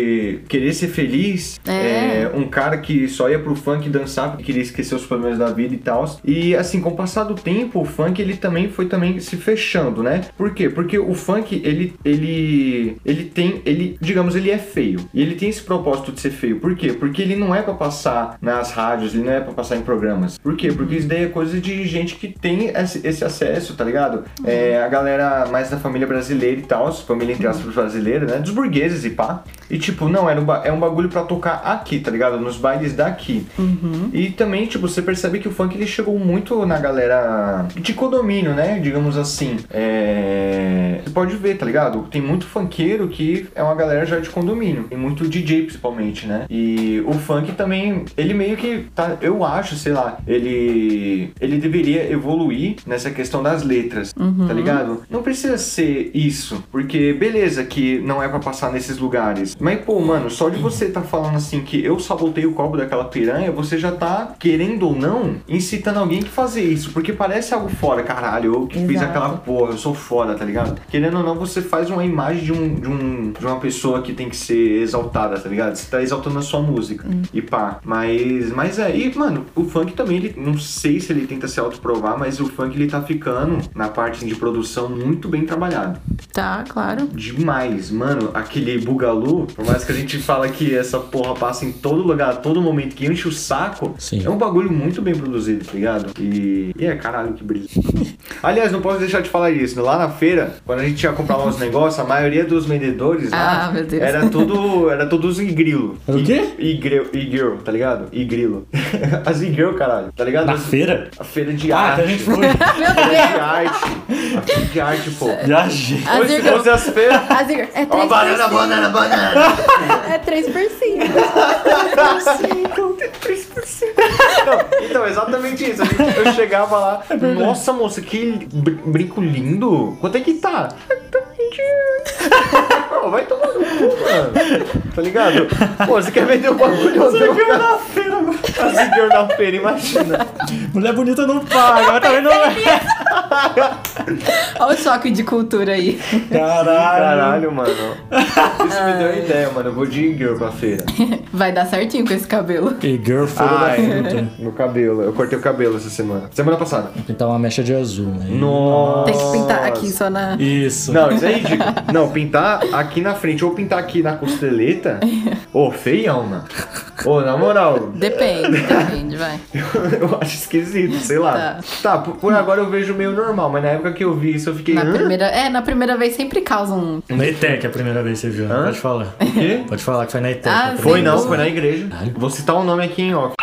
querer ser feliz. É. um cara que só ia pro funk dançar porque queria esquecer os problemas da vida e tal. E assim, com o passar do tempo, o funk, ele também foi também se fechando, né? Por quê? Porque o funk, ele, ele, ele tem, ele, digamos, ele é feio. E ele tem esse propósito de ser feio. Por quê? Porque ele não é pra passar nas rádios, ele não é pra passar em programas. Por quê? Porque isso daí é coisa de gente que tem esse, esse acesso, tá ligado? É a galera mais da família brasileira e tal, família entre aspas brasileira, né? Dos burgueses e pá. E tipo, não, era um, é um bagulho pra tocar aqui, tá ligado? Nos bailes daqui. E também, tipo, você percebe que o funk ele chegou muito na galera de condomínio, né? Digamos assim. É... Você pode ver, tá ligado? Tem muito funkeiro que é uma galera já de condomínio. Tem muito DJ, principalmente, né? E o funk também, ele meio que tá. Eu acho, sei lá, ele. Ele deveria evoluir nessa questão das letras, tá ligado? Não precisa ser isso, porque beleza que não é pra passar nesses lugares. Mas, pô, mano, só de você tá falando assim que eu sabotei o copo daquela piranha, você já tá, querendo ou não, incitando alguém que fazer isso. Porque parece algo fora, caralho, eu que fiz Exato. aquela porra, eu sou foda, tá ligado? Querendo ou não, você faz uma imagem de, um, de, um, de uma pessoa que tem que ser exaltada, tá ligado? Você tá exaltando a sua música. E pá. Mas, mas aí, mano, o funk também, ele, não sei se ele tenta se autoprovar, mas o funk ele tá ficando na parte assim, de produção muito bem trabalhado. Tá, claro. Demais, mano, aquele Bugalu, por mais que a gente fala que essa porra passa em todo lugar, a todo momento, que enche o saco, Sim. é um bagulho muito bem produzido, tá ligado? E, e é, caralho, que brilho. Aliás, não posso deixar de falar isso, lá na feira, quando a gente ia comprar uns negócios, a maioria dos vendedores lá, Ah, meu Deus. era tudo, era todos igrilo. O quê? Igril, igril, tá ligado? Igrilo. As igril, caralho, tá ligado? Na As- feira? A feira de Ah, arte. que a gente foi. Meu Deus! de arte. A feira de arte, pô. Irmãs- hoje as feiras... As ir- É 3%. Ó, banana, banana, banana. É 3%. Não, então, exatamente isso. Eu chegava lá, nossa moça, que br- brinco lindo. Quanto é que tá? 20 euros. Pô, vai tomar no cu, mano. Tá ligado? Pô, você quer vender o bagulho? Você na feira, mano. As girl na feira, imagina. Mulher bonita não paga, mas também não. Olha o choque de cultura aí. Caralho. Caralho, mano. Isso me deu uma ideia, mano. Eu vou de girl pra feira. Vai dar certinho com esse cabelo. E girl da Ai, fruta. meu cabelo. Eu cortei o cabelo essa semana. Semana passada. Vou pintar uma mecha de azul, né? Nossa. Tem que pintar aqui só na. Isso. Não, isso é ridículo. Não, pintar aqui na frente ou pintar aqui na costeleta. Ô, feião, mano. Ô, na moral. Depende, depende, vai. Eu acho esquisito, sei lá. Tá, por, por agora eu vejo meio normal, mas na época que eu vi isso eu fiquei. Na "Hã? primeira, é, na primeira vez sempre causa um. Na ETEC é a primeira vez que você viu, né? Hã? Pode falar. O quê? Pode falar que foi na ETEC. Ah. Foi não, foi na igreja. Vou citar o nome aqui em off.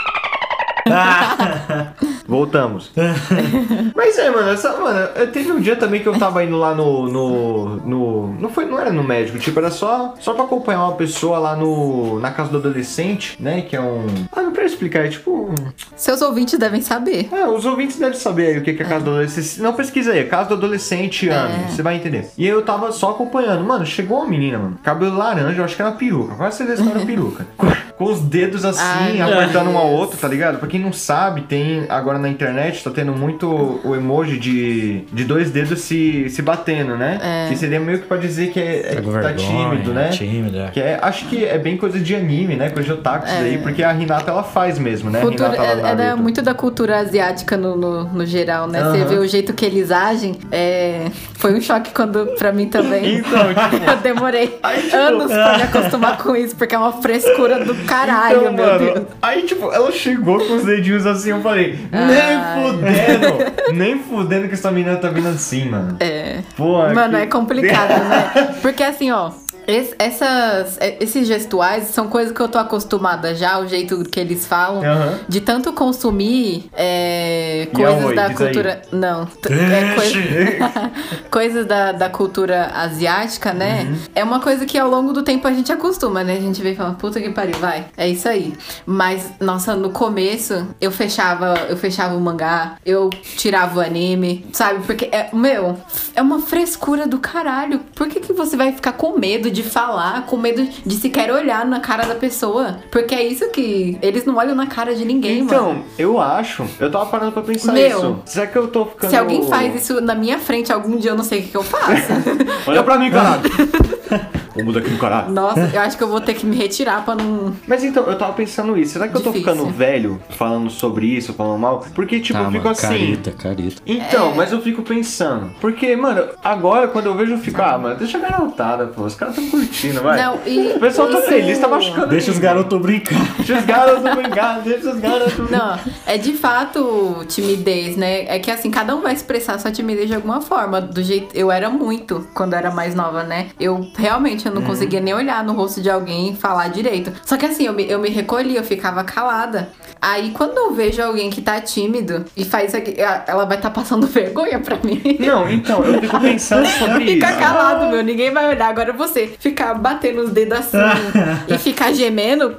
Voltamos. Mas é, mano, essa, mano, eu- teve um dia também que eu tava indo lá no. no. no não, foi, não era no médico, tipo, era só, só pra acompanhar uma pessoa lá no. na casa do adolescente, né? Que é um. Ah, não quero explicar, é tipo. Seus ouvintes devem saber. É, os ouvintes devem saber aí o que que é casa do adolescente. Não pesquisa aí, é casa do adolescente ano, você vai entender. E eu tava só acompanhando. Mano, chegou uma menina, mano, cabelo laranja, eu acho que era peruca, quase certeza que era peruca. Com, os dedos assim, Ai, apertando um ao outro, tá ligado? Pra quem não sabe, tem agora na internet, tá tendo muito o emoji de, de dois dedos se, se batendo, né? Que seria meio que pra dizer que é, é Tá que tá vergonha, tímido, né? tímido, é. Que é, acho que é bem coisa de anime, né? Coisa de otaku isso daí, porque a Renata ela faz mesmo, né? Cultura, lá do é, é muito da cultura asiática no, no, no geral, né? Você Aham. vê o jeito que eles agem. é, foi um choque quando, pra mim também. Então, tipo, Eu demorei Aí, tipo, anos pra me acostumar com isso, porque é uma frescura do caralho, Então, mano, Deus. Aí, tipo, ela chegou com os dedinhos assim, eu falei, Ai. nem fudendo, nem fudendo que essa menina tá vindo assim, mano. É. Pô, Mano, que- é complicado, né? Porque assim, ó. Es- essas, esses gestuais são coisas que eu tô acostumada já, o jeito que eles falam, Aham. de tanto consumir é, coisas Yaoi, da diz aí. cultura. Não, é coisa- coisas da, da cultura asiática, né? Uhum. É uma coisa que ao longo do tempo a gente acostuma, né? A gente vê e fala, puta que pariu, vai. É isso aí. Mas, nossa, no começo eu fechava, eu fechava o mangá, eu tirava o anime, sabe? Porque, é, meu, é uma frescura do caralho. Por que, que você vai ficar com medo de falar, com medo de sequer olhar na cara da pessoa? Porque é isso que. Eles não olham na cara de ninguém, mano. Então, eu acho, eu tava parando pra pensar Meu, isso. Será que eu tô ficando... Se alguém faz isso na minha frente algum dia, eu não sei o que, que eu faço. Olha pra mim, caralho. Vamos daqui no caralho. Nossa, eu acho que eu vou ter que me retirar pra não. Mas então, eu tava pensando isso. Será que eu tô Difícil. ficando velho falando sobre isso, falando mal? Porque, tipo, Tá, eu fico mano, assim... careta, careta. Então, mas eu fico pensando. Porque, mano, agora quando eu vejo, eu fico, ah, mano, deixa a garotada, pô. Os caras tão curtindo, vai. Não, e. O pessoal tá isso- feliz, tá machucando. Deixa os garotos brincar. Deixa os garotos brincar, deixa os garotos Não, é de fato timidez, né? É que assim, cada um vai expressar sua timidez de alguma forma. Do jeito. Eu era muito quando eu era mais nova, né? Eu realmente eu não conseguia nem olhar no rosto de alguém e falar direito. Só que assim, eu me, eu me recolhi, eu ficava calada. Aí quando eu vejo alguém que tá tímido e faz isso aqui, ela vai tá passando vergonha pra mim. Não, então, eu fico pensando sobre Fica isso. calado, meu. Ninguém vai olhar. Agora você ficar batendo os dedos assim e ficar gemendo.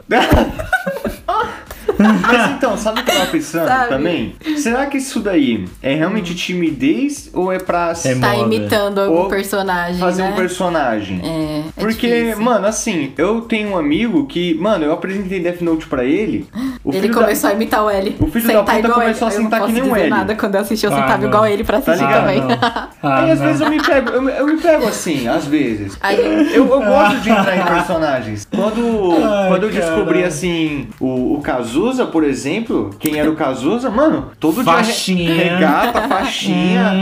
Mas então, sabe o que eu tava pensando Sabe? também? Será que isso daí é realmente timidez ou é pra É Tá imitando algum Ou personagem. fazer né? um personagem? É, é Porque, difícil. mano, assim, eu tenho um amigo que, mano, eu apresentei Death Note pra ele. O Ele filho da- começou a imitar o L. O filho da Sentar puta igual começou ele. a sentar que nem um L. nada quando eu assisti, eu Ah, sentava não. igual ele pra assistir ligado? também. Ah, Aí às não. vezes eu me pego, eu, me- eu me pego assim, às vezes. Aí- Eu, eu gosto de entrar em personagens. Quando, Ai, quando eu descobri assim, o, o Cazuza, por exemplo, quem era o Cazuza, mano, todo Faixinha. dia re- regata, faixinha.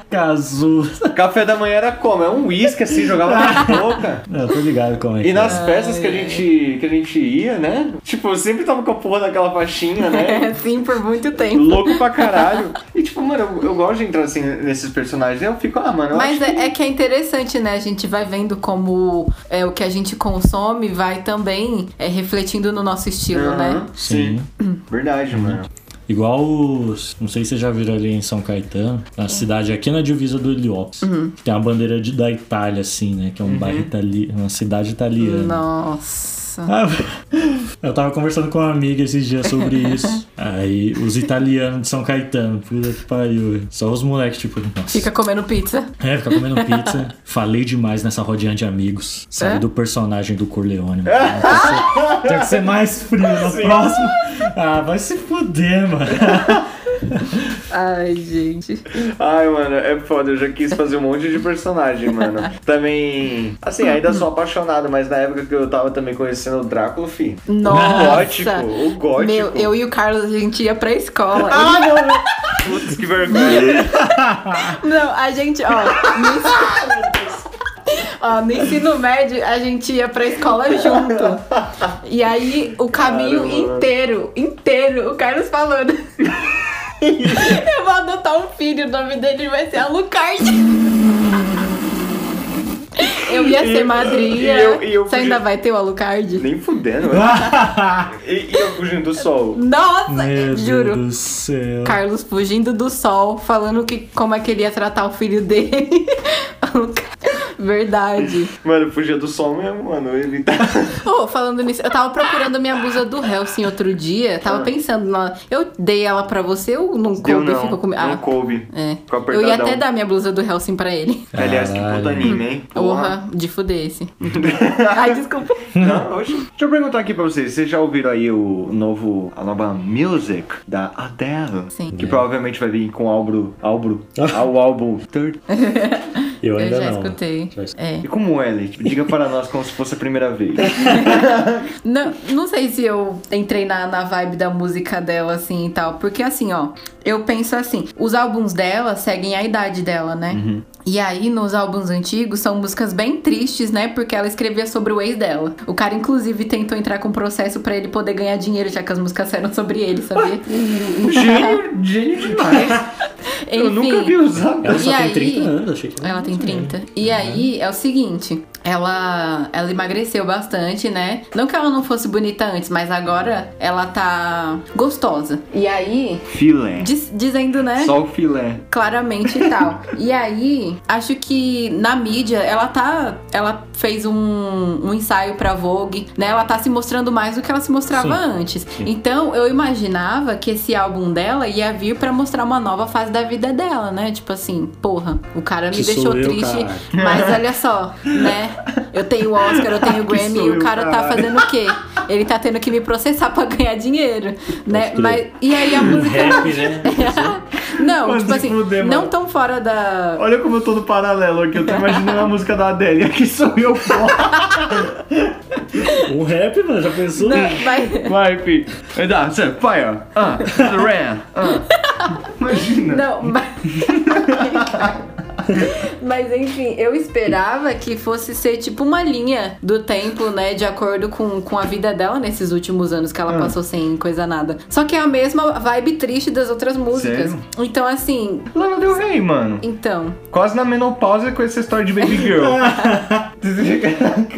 Cazuza. Café da manhã era como? É um uísque assim, jogava na boca. Não, tô ligado como é E nas é. festas que a gente que a gente ia, né? Tipo, eu sempre tava com a porra daquela faixinha, né? É, sim, por muito tempo. Louco pra caralho. E tipo, mano, eu, eu gosto de entrar assim nesses personagens. Eu fico, ah, mano, eu Mas acho que... é, é que é interessante, né? A gente vai vendo como é, o que a gente consome vai também é, refletindo no nosso estilo, né? Aham, Sim. Verdade, mano. Igual os. Não sei se vocês já viram ali em São Caetano, na cidade aqui na divisa do Heliópolis. Uhum. Tem uma bandeira de, da Itália, assim, né? Que é um bairro itali... uma cidade italiana. Nossa. Ah, eu tava conversando com uma amiga esses dias sobre isso. Aí, os italianos de São Caetano, puta que pariu. Só os moleques, tipo, nossa. Fica comendo pizza. É, fica comendo pizza. Falei demais nessa rodinha de amigos. Saí É? do personagem do Corleone. Mano. Tem, que ser, tem que ser mais frio na próxima. Ah, vai se fuder, mano. Ai, gente. Ai, mano, é foda. Eu já quis fazer um monte de personagem, mano. Também. Assim, ainda sou apaixonado, mas na época que eu tava também conhecendo o Drácula, fi. Nossa. O gótico, o gótico. Meu, eu e o Carlos, a gente ia pra escola. Ah, não, não. Putz, que vergonha. Não, a gente, ó. No ensino, ó, no ensino médio, a gente ia pra escola junto. E aí, o caminho Caramba. inteiro, inteiro, o Carlos falando. Eu vou adotar um filho, o nome dele vai ser Alucard. Eu ia ser madrinha. e eu- e eu Você ainda vai ter o Alucard? Nem fudendo. e, e eu fugindo do sol. Nossa, Meu juro. Deus do céu. Carlos fugindo do sol, falando que como é que ele ia tratar o filho dele. Verdade. Mano, fugia do sol mesmo, mano. Ele tá. Oh, falando nisso, eu tava procurando minha blusa do Helsing outro dia. Tava pensando, na... eu dei ela pra você ou não Ah. Deu coube e não. ficou comigo? Não coube. é. Ficou Eu ia até dar minha blusa do Helsing pra ele. Aliás, que Caralho. puta anime, hein? Porra, de fuder esse. Ai, desculpa. Não, oxe. Deixa eu perguntar aqui pra vocês. Vocês já ouviram aí o novo, a nova Music da Adele? Sim. Que provavelmente vai vir com o álbum, álbum, ao álbum Third. Eu Eu ainda já não. escutei. Já escutei. É. E como é, Ellie? Diga para nós como se fosse a primeira vez. Não, não sei se eu entrei na, na vibe da música dela, assim, e tal. Porque, assim, ó, eu penso assim, os álbuns dela seguem a idade dela, né? E aí, nos álbuns antigos, são músicas bem tristes, né? Porque ela escrevia sobre o ex dela. O cara, inclusive, tentou entrar com processo pra ele poder ganhar dinheiro, já que as músicas eram sobre ele, sabia? gênio, gênio demais. Eu nunca vi usar. Ela só E tem aí- 30 anos, achei que Ela tem 30. E aí é o seguinte, ela ela emagreceu bastante, né? Não que ela não fosse bonita antes, mas agora ela tá gostosa. E aí, Filé. diz- dizendo, né? Só o filé. Claramente e tal. E aí, acho que na mídia ela tá. Ela fez um, um ensaio pra Vogue, né? Ela tá se mostrando mais do que ela se mostrava Sim, antes. Então eu imaginava que esse álbum dela ia vir pra mostrar uma nova fase da vida dela, né? Tipo assim, porra, o cara me Que deixou eu, triste, caralho. mas olha só, né? Eu tenho o Oscar, eu tenho o Grammy e o eu, cara tá fazendo o quê? Ele tá tendo que me processar pra ganhar dinheiro, né? Mas e aí a Um música rap, né? Não, Mano, tipo assim, fuder, não tão fora da. Olha como eu tô no paralelo aqui. Eu tô imaginando a música da Adele. Aqui sou eu, porra. Um rap, mano, já pensou? Não, mas, Vai, fi. Vai dar. Fire. Ah, ran. Ah. Imagina. não, mas... mas enfim, eu esperava que fosse ser tipo uma linha do tempo, né? De acordo com, com a vida dela nesses últimos anos que ela Ah. passou sem coisa nada. Só que é a mesma vibe triste das outras músicas. Sério? Então, assim. Lana Del Rey, mano. Então. Quase na menopausa com essa história de Baby Girl.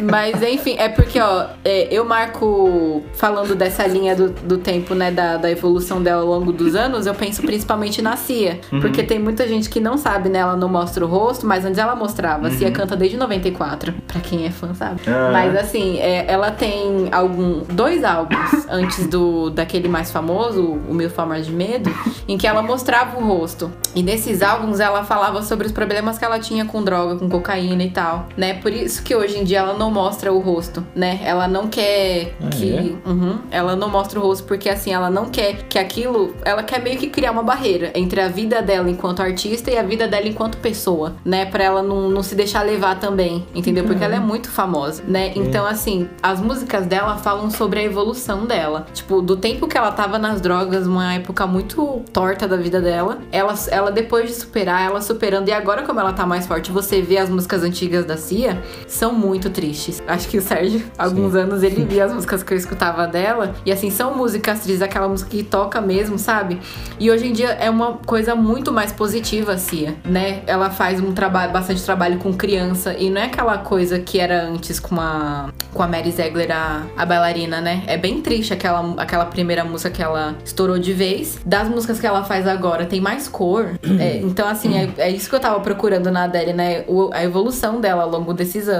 Mas enfim, é porque, ó, é, eu marco falando dessa linha do, do tempo, né, da, da evolução dela ao longo dos anos, eu penso principalmente na Cia. Uhum. Porque tem muita gente que não sabe, né? Ela não mostra o rosto, mas antes ela mostrava. A Cia canta desde 94. Pra quem é fã, sabe? Uhum. Ah. Mas assim, é, ela tem algum. dois álbuns antes do daquele mais famoso, o Mil Formas de Medo, em que ela mostrava o rosto. E nesses álbuns ela falava sobre os problemas que ela tinha com droga, com cocaína e tal, né? Por isso que hoje em dia ela não mostra o rosto, né? Ela não quer Ah, que. Uhum. ela não mostra o rosto porque assim, ela não quer que aquilo. Ela quer meio que criar uma barreira entre a vida dela enquanto artista e a vida dela enquanto pessoa, né? Pra ela não, não se deixar levar também, entendeu? Porque ela é muito famosa, né? Então, assim, as músicas dela falam sobre a evolução dela. Tipo, do tempo que ela tava nas drogas, uma época muito torta da vida dela, ela, ela depois de superar, ela superando, e agora como ela tá mais forte, você vê as músicas antigas da Cia, são muito tristes. Acho que o Sérgio, há alguns anos, ele via as músicas que eu escutava dela, e assim, são músicas tristes, aquela música que toca mesmo, sabe? E hoje em dia é uma coisa muito mais positiva a Cia, né? Ela faz um trabalho, bastante trabalho com criança, e não é aquela coisa que era antes com a, com a Mary Zegler, a, a bailarina, né? É bem triste aquela, aquela primeira música que ela estourou de vez. Das músicas que ela faz agora, tem mais cor. É, então, assim, é, é isso que eu tava procurando na Adele, né? O- a evolução dela ao longo desses anos.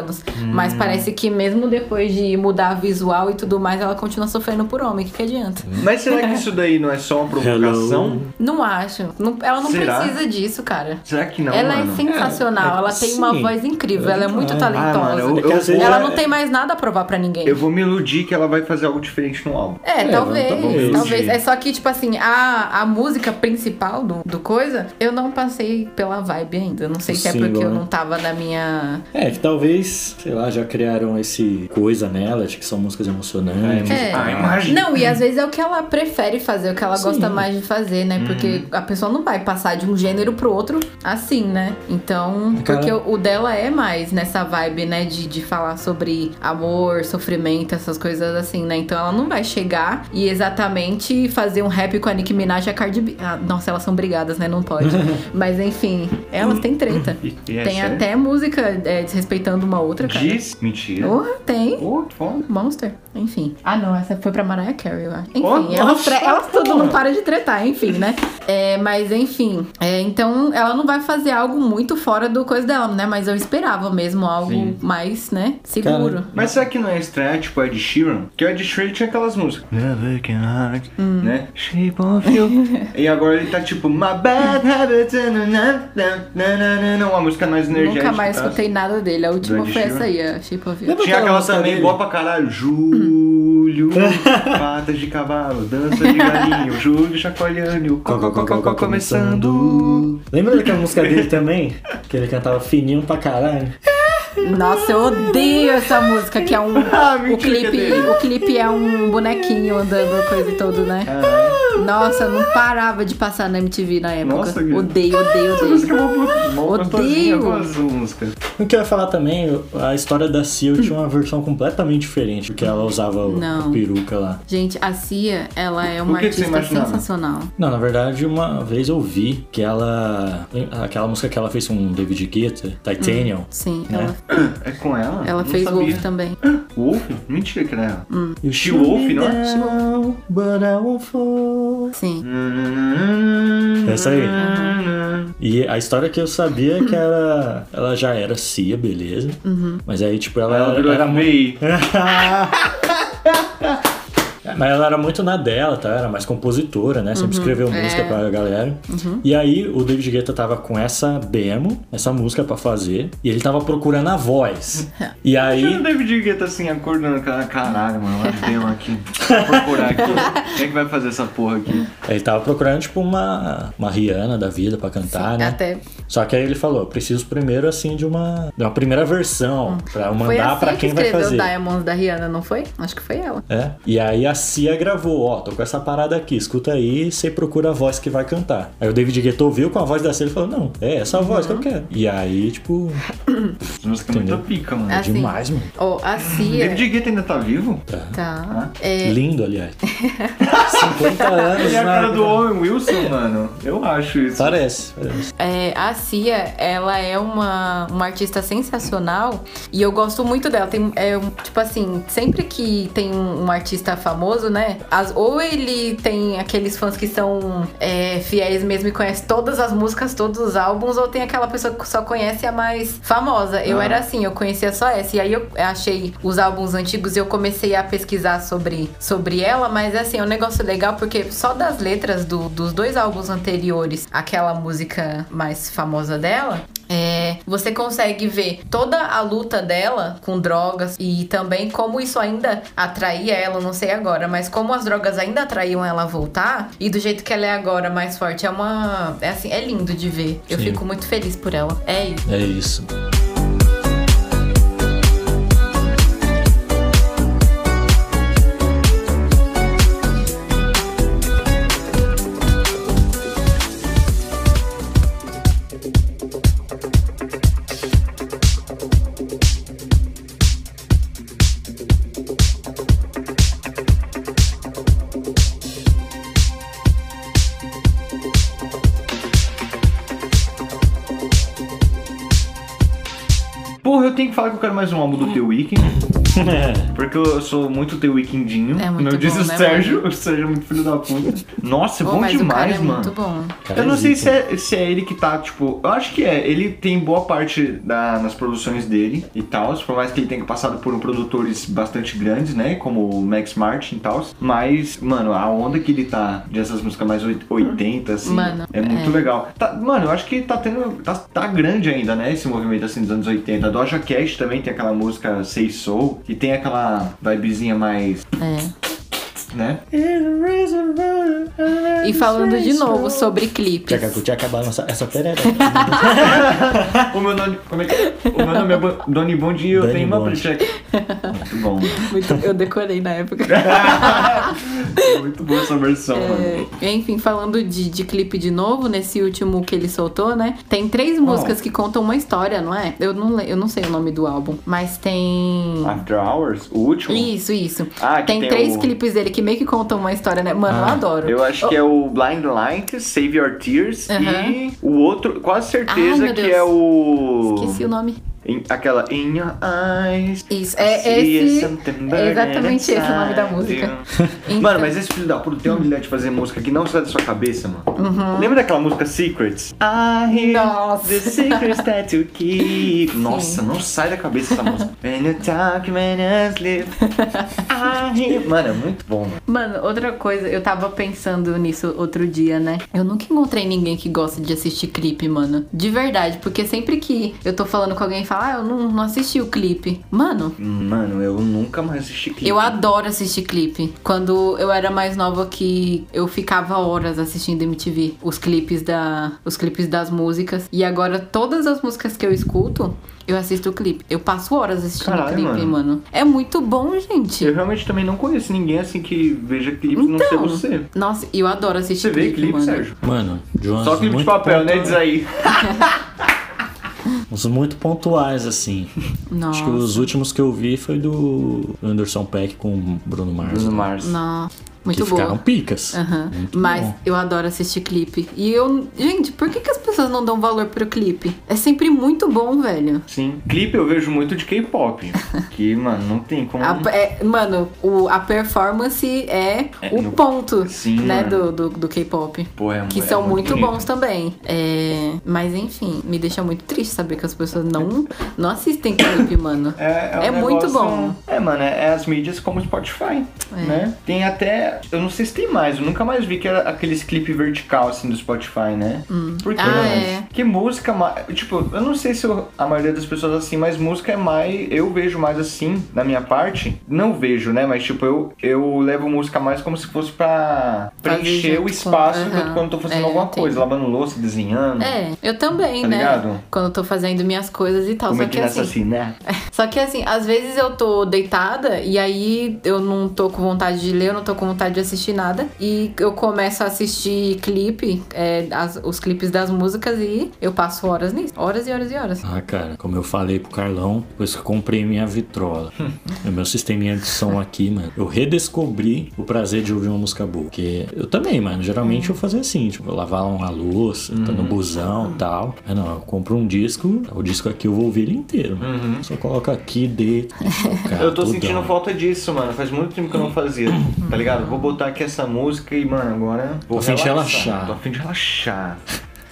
Mas parece que mesmo depois de mudar visual e tudo mais, ela continua sofrendo por homem. O que, que adianta? Mas será que isso daí não é só uma provocação? Hello. Não acho. Não- ela não Será? precisa disso, cara. Será que não, ela mano? é sensacional, É, ela tem uma sim. voz incrível, ela é muito Ah, talentosa. mano, eu- É vezes ela é- não tem mais nada a provar pra ninguém. Eu vou me iludir que ela vai fazer algo diferente no álbum. É, É, talvez, tá bom, talvez. É só que, tipo assim, a, a música principal do, do coisa, eu não passei pela vibe ainda. Não sei O se é porque eu não tava na minha. É, que talvez, sei lá, já criaram esse coisa nela, de que são músicas emocionantes. É. Ah, imagina. Não, e às vezes é o que ela prefere fazer, o que ela Sim. gosta mais de fazer, né? Porque a pessoa não vai passar de um gênero pro outro assim, né? Então, Aquela- porque o, dela é mais nessa vibe, né? De, de falar sobre amor, sofrimento, essas coisas assim, né? Então ela não vai chegar e exatamente fazer um rap com a Nicki Minaj e a Cardi B. Ah, nossa, elas são brigadas, né? Não pode. Mas enfim, elas têm treta. É Tem até música é, desrespeitando uma outra, cara. Diz? Mentira. Porra, tem. Oh, foda. Monster, enfim. Ah, não, essa foi pra Mariah Carey, eu acho. Enfim, Oh, elas, nossa, elas tudo não para de tretar, enfim, né? É, mas enfim, é, então ela não vai fazer algo muito fora do coisa dela, né? Mas eu esperava mesmo algo Sim. mais, né, seguro. Cara, Mas será que não é estranho, tipo Ed Sheeran? Que o Ed Sheeran tinha aquelas músicas. Never can hide, Hum. né? Shape of you. e agora ele tá tipo, My bad habits. na, na, na, na, na, na, Uma música mais energética. Nunca mais tá? escutei nada dele. A última foi essa aí, a Shape of You. Tinha aquela também, dele? boa pra caralho. Júlio, patas de cavalo, dança de galinho. Júlio chacoalhando, o co- co- co- co- começando. Lembra daquela música dele também? Que ele cantava fininho pra caralho? Nossa, eu odeio essa música, que é um. Ah, o, clipe, o clipe é um bonequinho andando, coisa e tudo, né? Nossa, eu não parava de passar na MTV na época. Nossa, que- odeio, odeio, Essa música é odeio. uma mó Odeio. gostosinha, eu gosto dessa música. O que eu ia falar também, a história da Cia tinha uma versão completamente diferente, porque ela usava o- Não. a peruca lá. Gente, a Cia, ela é uma artista sensacional. Não, na verdade, uma vez eu vi que ela. Aquela música que ela fez com o David Guetta, Titanium. Sim, Né? ela, É com ela? ela Não fez sabia. Wolf também. Wolf? Mentira que era ela. You She Wolf, não é? down, But I won't fall. Sim. Essa aí. E a história que eu sabia é que ela, ela já era Cia, beleza. Mas aí, tipo, ela, Ela virou era muito. Mas ela era muito na dela, tá? Era mais compositora, né? Sempre escreveu música é. pra galera. E aí o David Guetta tava com essa demo, essa música pra fazer, e ele tava procurando a voz. e E o aí. David Guetta assim, acordando, cara, caralho, mano, olha o tema aqui. Vou procurar aqui. Quem é que vai fazer essa porra aqui? Ele tava procurando, tipo, uma, uma Rihanna da vida pra cantar, né? Até Só que aí ele falou: preciso primeiro, assim, de uma, de uma primeira versão, pra eu foi mandar assim pra que quem vai escreveu fazer. Diamonds da Rihanna, não foi? Acho que foi ela. É. E aí a Cia gravou, ó, tô com essa parada aqui, escuta aí, você procura a voz que vai cantar. Aí o David Guetta ouviu com a voz da Cia e falou, não, é essa a voz que eu quero. E aí, tipo, Essa música é muito pica, mano. Assim. demais, mano. Ó, a Cia. David Guetta ainda tá vivo? Tá. É, Lindo, aliás. 50 anos, Ele é a cara do Owen Wilson, mano. Eu acho isso. Parece, parece. É, a Cia, ela é uma, uma artista sensacional e eu gosto muito dela. Tem, é, tipo assim, sempre que tem um artista famoso, né? as- ou ele tem aqueles fãs que são é, fiéis mesmo e conhecem todas as músicas, todos os álbuns, ou tem aquela pessoa que só conhece a mais famosa. Eu Ah. era assim, eu conhecia só essa. E aí eu achei os álbuns antigos e eu comecei a pesquisar sobre, sobre ela, mas assim, é um negócio legal porque só das letras do- dos dois álbuns anteriores, aquela música mais famosa dela, é, você consegue ver toda a luta dela com drogas e também como isso ainda atraía ela, não sei agora, mas como as drogas ainda atraíam ela a voltar e do jeito que ela é agora mais forte, é uma. É assim, é lindo de ver. Eu Sim. fico muito feliz por ela. É isso. É isso. Tenho que falar que eu quero mais um álbum do The Weeknd. Porque eu sou muito The Weekndinho. É muito Não diz bom, o né, Sérgio. mano? O Sérgio é muito filho da puta. Nossa, é Pô, bom mas o demais, é mano. muito bom. Cara, Eu não sei zica. se é, se é ele que tá, tipo. Eu acho que é. Ele tem boa parte da, nas produções dele e tal. Por mais que ele tenha passado por produtores bastante grandes, né? Como o Max Martin e tal. Mas, mano, a onda que ele tá dessas músicas mais oit- 80, assim. Mano, é muito é. legal. Tá- mano, eu acho que tá tendo. Tá, tá grande ainda, né? Esse movimento assim dos anos 80. A Doja Cat também tem aquela música Say Soul. Que tem aquela vibezinha mais. É. né? E falando de novo sobre clipes. Tchaca, tchaca, balança essa perereca. O meu nome. Como é que é? O meu nome é Doni Bond e eu tenho uma Bond. Muito bom. Muito- eu decorei na época. Muito boa essa versão, mano. É, enfim, falando de, de clipe de novo, nesse último que ele soltou, né? Tem três músicas que contam uma história, não é? Eu não, eu não sei o nome do álbum, mas tem. After Hours, o último. Isso, isso. Ah, que tem, tem três o- clipes dele que meio que contam uma história, né? Mano, eu Ah, adoro. Eu acho que é o Blind Light, Save Your Tears Aham. e o outro, quase Ai, certeza meu que é o. Esqueci o nome. Em- aquela In Your Eyes. Isso, é esse- é exatamente esse o nome da música. Então- Mano, mas esse filho da puta tem uma habilidade de fazer música que não sai da sua cabeça, mano. Lembra daquela música Secrets? Uhum. Nossa. the secrets that you keep. Nossa, não sai da cabeça essa música. When you talk, when you sleep. Hear... Mano, é muito bom, mano. Mano, outra coisa, eu tava pensando nisso outro dia, né? Eu nunca encontrei ninguém que gosta de assistir clipe, mano. De verdade, porque sempre que eu tô falando com alguém e fala, ah, eu não, não assisti o clipe. Mano, Mano, eu nunca mais assisti clipe. eu adoro assistir clipe. Quando eu era mais nova que eu ficava horas assistindo MTV, os clipes da os clipes das músicas, e agora todas as músicas que eu escuto, eu assisto o clipe. Eu passo horas assistindo o clipe, mano. mano. É muito bom, gente. Eu realmente também não conheço ninguém assim que veja clipes não ser Então, você. nossa, eu adoro assistir Você vê clipe, clipe, mano. Sérgio? Mano, de umas Só clipe de papel, né? Diz aí. Uns muito pontuais, assim. Nossa. Acho que os últimos que eu vi foi do Anderson Peck com o Bruno Mars. Bruno né? Mars. Nossa, muito que boa. ficaram picas. Muito Mas bom. eu adoro assistir clipe. E eu. Gente, por que, que as pessoas não dão valor pro clipe? É sempre muito bom, velho. Sim. Clipe eu vejo muito de K-pop. que, mano, não tem como. A- é- mano, o, a performance é, É, o no- ponto, Sim, né, mano. do, do, do K-pop. Pô, é Que é são muito, bons também. É, mas enfim, me deixa muito triste saber que as pessoas não, não assistem clipe, mano. É, é, um É muito negócio- bom. É, mano, é, é as mídias como o Spotify, É. né? Tem até, eu não sei se tem mais, eu nunca mais vi que era aqueles clipe vertical, assim, do Spotify, né? Por quê? Ah, é. Que música, tipo, eu não sei se eu- a maioria das pessoas assim, mas música é mais, eu vejo mais assim, da minha parte, não vejo, né? Mas, tipo, eu, eu levo música mais como se fosse pra preencher o com- espaço aham. quando eu tô fazendo É, alguma coisa, lavando louça, desenhando, É, eu também, Tá né? ligado? Quando eu tô fazendo minhas coisas e tal. Só que cometendo assim, assassinato. Só que assim, às vezes eu tô deitada e aí eu não tô com vontade de ler, eu não tô com vontade de assistir nada. E eu começo a assistir clipe, é, as- os clipes das músicas e eu passo horas nisso. Horas e horas e horas. Ah, cara, como eu falei pro Carlão, depois que eu comprei minha vitrola, o meu sisteminha de som aqui, mano, eu redescobri o prazer de ouvir uma música boa. Porque eu também, mano, geralmente eu fazia assim, tipo, eu lavava uma louça, tá no busão e tal. Aí não, eu compro um disco, o disco aqui eu vou ouvir ele inteiro. Só coloco aqui, deixa tocar Eu tô sentindo falta disso, mano. Faz muito tempo que eu não fazia, tá ligado? Vou botar aqui essa música e, mano, agora vou Tô a fim de relaxar. Tô a fim de relaxar.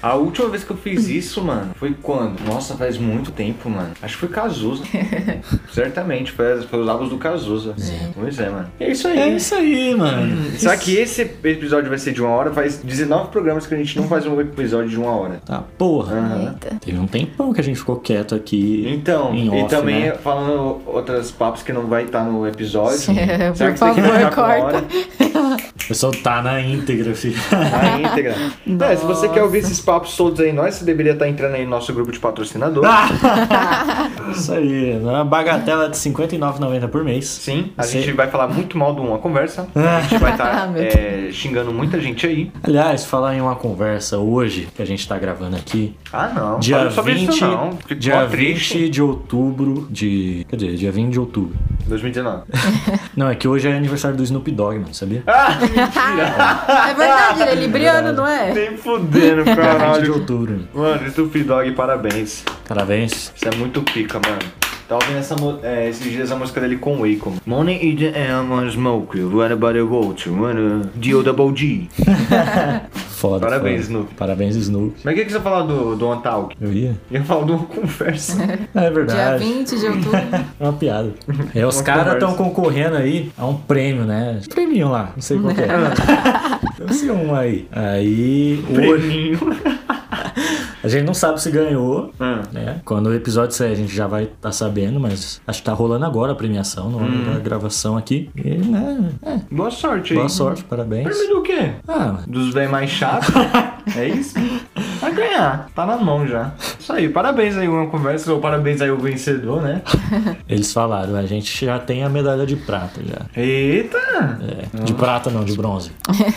A última vez que eu fiz isso, mano, foi quando? Nossa, faz muito tempo, mano. Acho que foi Cazuza. Certamente, foi, foi os do Cazuza. Pois é, mano. E é isso aí. É isso aí, mano. Só que esse episódio vai ser de uma hora, faz 19 programas que a gente não faz um episódio de uma hora. Tá, porra. Aham. Teve um tempão que a gente ficou quieto aqui. Então, e off, também né? falando outros papos que não vai estar no episódio. É, Será por que favor, com a corta. O pessoal tá na íntegra, filho. Na íntegra. É, se você quer ouvir esses papos todos aí, nós, você deveria estar entrando aí no nosso grupo de patrocinadores. Isso aí, uma bagatela de R$ 59,90 por mês. Sim, a Você- gente vai falar muito mal do Uma Conversa. A gente vai estar Ah, Meu xingando muita gente aí. Aliás, falar em uma conversa hoje, que a gente tá gravando aqui, Ah, não. dia fala sobre 20, isso não. Dia mó triste. 20 de outubro de... Quer dizer, dia 20 de outubro. 2019. Não, é que hoje é aniversário do Snoop Dogg, mano, sabia? ah, mentira. É verdade, ele é libriano, não é? Nem fudendo, Dia 20 de caralho. outubro. Mano, Snoop Dogg, parabéns. Parabéns. Isso é muito pica, mano. Tava ouvindo essa, é, esses dias a música dele com o Akon. Money in the air, wanna smoke you, what about a gold, wanna D-O double G. Foda, Parabéns, foda. Snoop. Parabéns, Snoop. Mas o que, que você falar do, do One Talk? Eu ia? Eu ia falar de uma conversa. É Dia verdade. 20 de outubro. É uma piada. É, os caras estão concorrendo aí a um prêmio, né? Prêmio lá, não sei qual que é. Deve ser um aí. Aí, hoje, Preninho. A gente não sabe se ganhou, Ah. né? Quando o episódio sair, a gente já vai estar sabendo, mas acho que tá rolando agora a premiação, no Hum. da gravação aqui. E, né? É, Boa sorte aí. boa sorte, parabéns. Prêmio do quê? Ah, Dos bem mais chatos? é isso? Vai ganhar. Tá na mão já. Isso aí. Parabéns aí, uma conversa. Ou parabéns aí o vencedor, né? eles falaram, a gente já tem a medalha de prata já. Eita! É, de prata não, de bronze.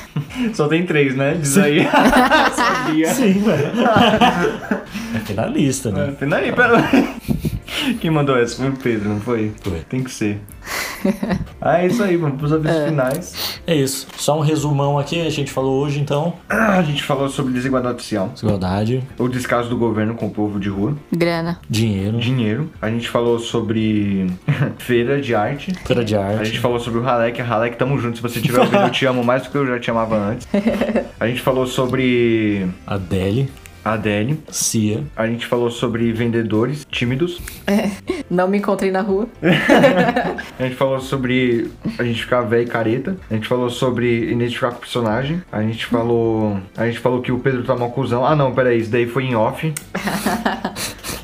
Só tem três, né? Diz aí. Sabia. Sim, mano. É finalista, né? É, Peraí, pera. Quem mandou essa foi o Pedro, não foi? Foi. Tem que ser. Ah, é isso aí, vamos pros avisos finais. É isso. Só um resumão aqui, a gente falou hoje então. Ah, a gente falou sobre desigualdade social, Desigualdade, o descaso do governo com o povo de rua, Grana. dinheiro, dinheiro. A gente falou sobre feira de arte. feira de A arte. gente falou sobre o Halek, Halek, tamo junto. Se você tiver ouvindo, eu te amo mais do que eu já te amava antes. A gente falou sobre Adele, a Adele. Cia, A gente falou sobre vendedores tímidos. Não me encontrei na rua. A gente falou sobre a gente ficar velho e careta. A gente falou sobre identificar com o personagem. A gente falou. A gente falou que o Pedro tá mal cuzão. Ah não, peraí, isso daí foi em off.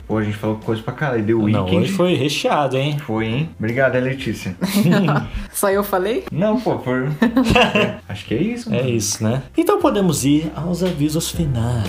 Pô, a gente falou coisa pra caralho. Deu Não, Weekend. hoje foi recheado, hein? Foi, hein? Obrigado, é Letícia. Só eu falei? Não, pô, foi. Acho que é isso. É mano. isso, né? Então podemos ir aos avisos finais.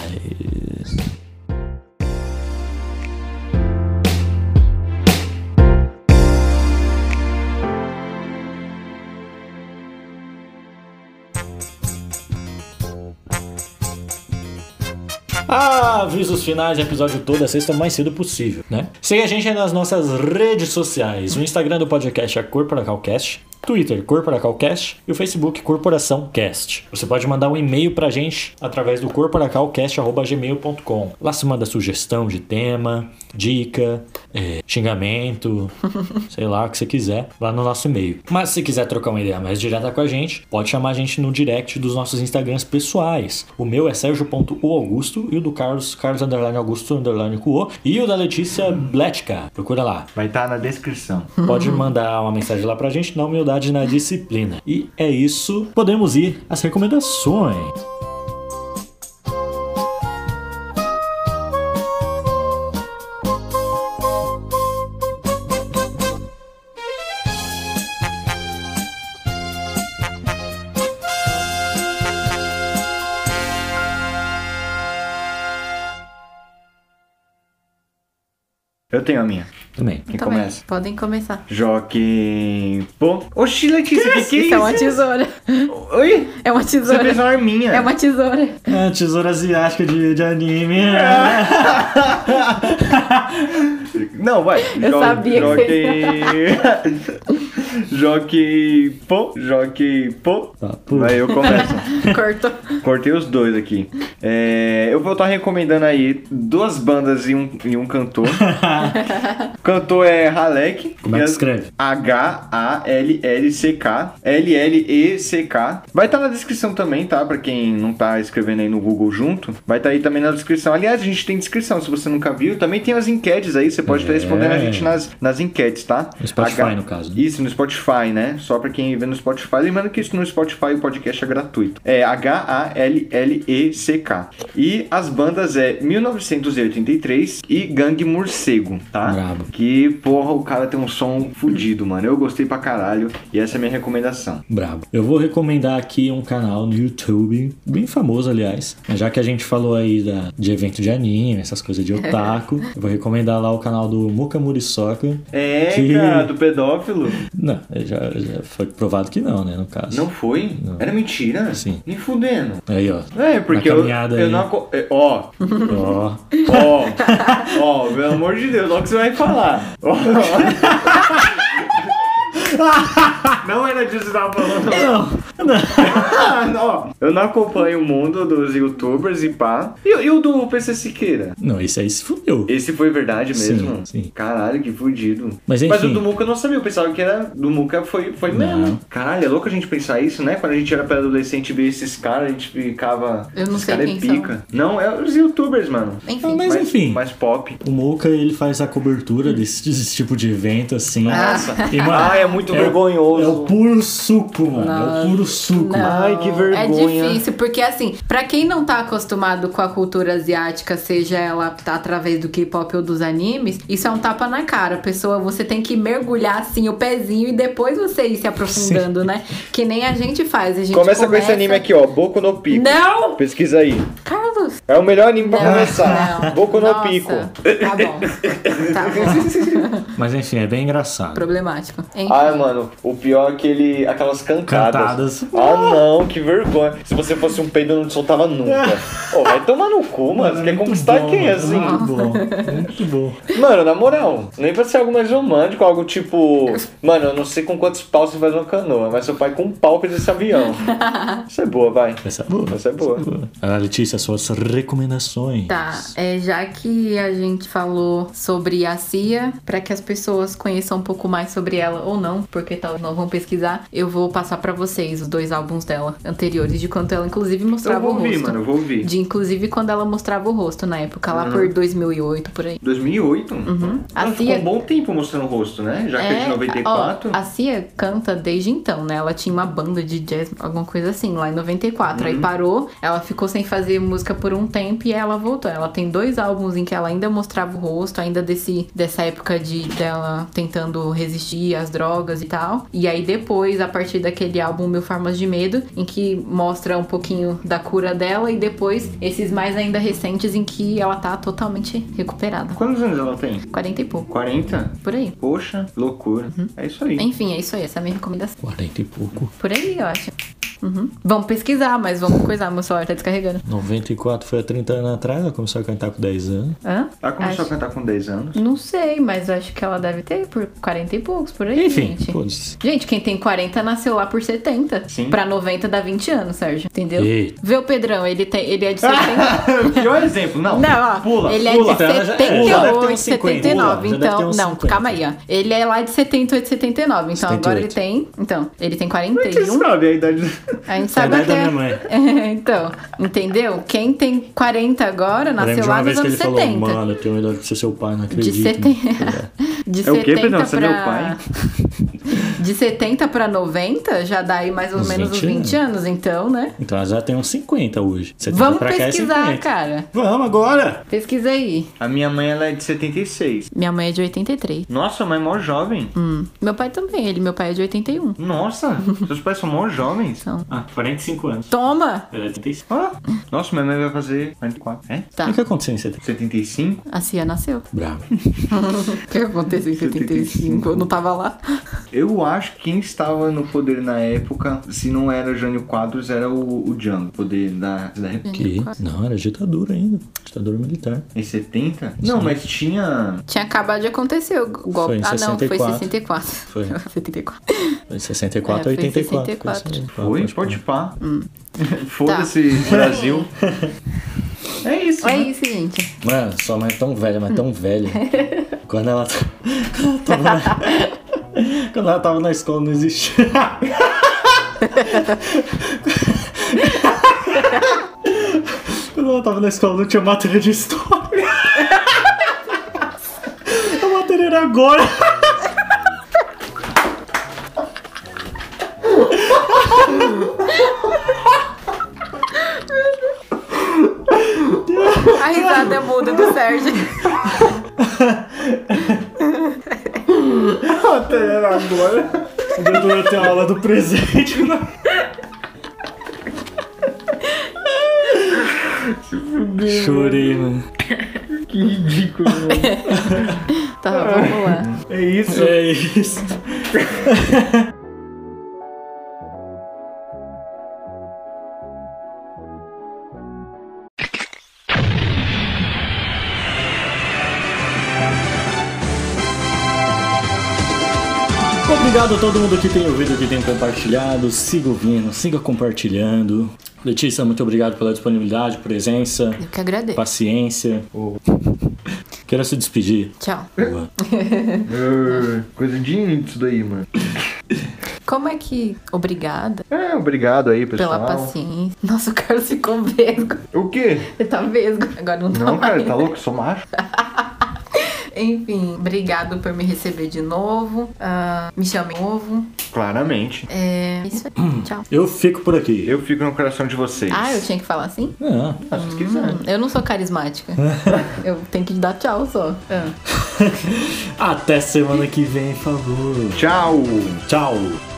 Avisos finais, episódio toda sexta o mais cedo possível, né? Siga a gente nas nossas redes sociais. O Instagram do podcast é CorporacalCast, Twitter CorporacalCast e o Facebook Corporação Cast. Você pode mandar um e-mail pra gente através do corporacalcast.gmail.com. Lá se manda sugestão de tema, dica, é, xingamento, sei lá, o que você quiser, lá no nosso e-mail. Mas se quiser trocar uma ideia mais direta com a gente, pode chamar a gente no direct dos nossos Instagrams pessoais. O meu é sergio.oaugusto e o do Carlos, Carlos underline Augusto underline Cuo e o da Letícia Bletka. Procura lá. Vai estar na descrição. Pode mandar uma mensagem lá pra gente na humildade e na disciplina. E é isso. Podemos ir às recomendações. Eu tenho a minha. Também. Quem Também. começa? Podem começar. Joaquim. Pô. Oxi, Letícia, o que, que é Isso é uma tesoura. Oi? É uma Você tesoura. fez uma arminha. É uma tesoura. É, tesoura asiática de, de anime. Não, vai. Eu sabia que Joaquim. Joaquim. Pô. Joaquim. Pô. Tá, pô. Vai, eu começo. Cortou. Cortei os dois aqui. É, eu vou estar recomendando aí duas bandas e um, e um cantor. o cantor é Halek. Como é que escreve? H-A-L-L-C-K. L-L-E-C-K. Vai estar na descrição também, tá? Pra quem não tá escrevendo aí no Google junto. Vai estar aí também na descrição. Aliás, a gente tem descrição, se você nunca viu. Também tem as enquetes aí. Você pode estar É. respondendo a gente nas, nas enquetes, tá? No Spotify, no caso, né? Isso, no Spotify, né? Só pra quem vê no Spotify. Lembrando que isso no Spotify o podcast é gratuito. É H-A-L-L-E-C-K. E as bandas é 1983 e Gangue Morcego, tá? Brabo. Que, porra, o cara tem um som fudido, mano. Eu gostei pra caralho. E essa é a minha recomendação. Brabo. Eu vou recomendar aqui um canal no YouTube, bem famoso, aliás. Já que a gente falou aí da, de evento de anime, essas coisas de otaku, eu vou recomendar lá o canal do Muka Murisoka. É, Que- cara, do pedófilo. Não, já, já foi provado que não, né, no caso. Não foi? Não. Era mentira? Sim. Me fudendo. Aí, ó. É, porque eu, eu aí. não. é, Ó, Ó. Ó, ó, pelo amor de Deus, olha o que você vai falar. Ó. Não era disso que você tava falando. Não, Ó, eu não acompanho o mundo dos youtubers e pá. E, e o do PC Siqueira? Não, esse aí se fudeu. Esse foi verdade Sim, mesmo? sim. Caralho, que fudido. Mas, o enfim. do Muca eu não sabia, eu pensava que era do Muca foi, foi mesmo. Não. Caralho, é louco a gente pensar isso, né? Quando a gente era pré-adolescente e via esses caras, a gente ficava. Eu não sei cara quem é pica. Não, é os youtubers, mano. Enfim. Ah, mas mais, enfim. Mais pop. O Muka, ele faz a cobertura desse, desse tipo de evento, assim. Nossa. E, mano, Ah, é muito o- É vergonhoso. O puro suco, mano. É o Não. puro suco. Não. Ai, que vergonha. É difícil, porque assim, pra quem não tá acostumado com a cultura asiática, seja ela tá através do K-pop ou dos animes, isso é um tapa na cara. Pessoa, você tem que mergulhar assim o pezinho e depois você ir se aprofundando, né? Que nem a gente faz. A gente Começa, com esse anime aqui, ó. Boku no Pico. Não! Pesquisa aí. Carlos! É o melhor anime pra Não, começar. não. Boku no Nossa, Pico. Tá bom. Tá bom. Mas enfim, é bem engraçado. Problemático. Enfim. Ai, mano, o pior é aquele, aquelas cantadas. Cantadas. Ah, não, que vergonha. Se você fosse um peido, eu não te soltava nunca. Ô, vai tomar no cu, mano. Você quer conquistar bom, quem assim? Muito bom. Muito bom. Mano, na moral, nem pra ser algo mais romântico, algo tipo. Mano, eu não sei com quantos paus você faz uma canoa, mas seu pai com um pau fez esse avião. Isso é boa, vai. Essa é boa. Essa é boa. Ah, Letícia, suas recomendações. Tá, é, já que a gente falou sobre a Cia, pra que as pessoas conheçam um pouco mais sobre ela ou não, porque tal não vão pesquisar, eu vou passar pra vocês os dois álbuns dela anteriores, de quando ela inclusive Eu mostrava vou o ouvir, rosto. mano, eu vou ouvir. De inclusive quando ela mostrava o rosto na época, lá por 2008, por aí. 2008? Uhum. A Ela ficou Cia- um bom tempo mostrando o rosto, né? Já que é de 94. ó, a Cia canta desde então, né? Ela tinha uma banda de jazz, alguma coisa assim, lá em 94. Uhum. Aí parou, ela ficou sem fazer música por um tempo e ela voltou. Ela tem dois álbuns em que ela ainda mostrava o rosto, ainda desse, dessa época de dela tentando resistir às drogas e tal. E aí depois, a partir daquele álbum Mil Formas de Medo, em que mostra um pouquinho da cura dela, e depois esses mais ainda recentes em que ela tá totalmente recuperada. Quantos anos ela tem? 40 e pouco, 40? por aí. Poxa, loucura. Uhum. É isso aí. Enfim, é isso aí, essa é a minha recomendação. 40 e pouco. Por aí, eu acho. Uhum. Vamos pesquisar, mas vamos coisar. Meu celular tá descarregando. 94 foi há 30 anos atrás, ela começou a cantar com 10 anos. Hã? Ela começou Acho- a cantar com 10 anos. Não sei, mas acho que ela deve ter por 40 e poucos, por aí, Enfim, gente. Gente, quem tem 40 nasceu lá por 70. Sim. Pra 90 dá 20 anos, Sérgio. Entendeu? Eita. Vê o Pedrão, ele, tem, ele é de 70. Pior exemplo, não. Não, ó, Pula, ele pula. é de Então, já- já deve ter uns 78, 50, 79. já deve ter Então, não, 50. calma aí, ó. Ele é lá de 78, 79. Então, agora ele 78. tem. Então, ele tem Você 41. sabe a idade. A gente É sabe idade da até. minha mãe. É, então, entendeu? Quem tem 40 agora nasceu de lá nos anos ele falou, 70. mano, eu tenho idade de ser seu pai, não de acredito. 70. De É o quê, 70 Pedrão? Você é pra... meu pai? De 70 pra 90 já dá aí mais ou Uns menos uns 20 20 anos, então, né? Então ela já tem uns 50 hoje. 70 Vamos pra cá é pesquisar, 50. cara. Vamos agora! Pesquisa aí. A minha mãe ela é de 76. Minha mãe é de 83. Nossa, mãe é mó jovem. Hum. Meu pai também, ele, meu pai é de 81. Nossa, seus pais são mó jovens. Ah, 45 anos. toma! Ela é 35. Ah, nossa, minha mãe vai fazer 44. É? Tá, O que aconteceu em 70? 75? a Cia nasceu. Bravo. O que aconteceu em 75? Eu não tava lá. Eu acho que quem estava no poder na época, se não era Jânio Quadros, era o, o Django. Poder da, da Que? Não, era ditadura ainda. Ditadura militar. Em 70? Não, mas tinha. Tinha acabado de acontecer o golpe. Foi em ah, não, foi 64. 64. Foi. 74. Foi 64 É, a foi 84. 64. Foi. Foi? Pode pá. Foda-se, Brasil. É isso. É né? isso, gente. Mano, sua mãe é tão velha, mas tão velha. Quando ela, quando ela na... Quando ela tava na escola não existia. Quando ela tava na escola não tinha matéria de história. A matéria era agora. A muda do Sérgio. Até agora. Eu ter aula do presente. né? Chorei, mano. Que ridículo, mano. Tá, vamos lá. É isso. É isso. todo mundo que tem ouvido, que tem compartilhado. Siga ouvindo, siga compartilhando. Letícia, muito obrigado pela disponibilidade, presença, Eu que agradeço. paciência. Quero se despedir. Tchau. Boa. Ah, Coisa de índio isso daí, mano. Como é que. Obrigada É, obrigado aí, pessoal. pela paciência. Nossa, o Carlos ficou vesgo. O quê? Ele tá vesgo. Agora não tá Não, cara, mais. tá louco? Eu sou macho. Enfim, obrigado por me receber de novo. Ah, me chame de novo. Claramente. É isso aí. Tchau. Eu fico por aqui. Eu fico no coração de vocês. Ah, eu tinha que falar assim? Ah, Ah, se quiser. Hum, eu não sou carismática. eu tenho que dar tchau só. Ah. até semana que vem, por favor. Tchau. Tchau.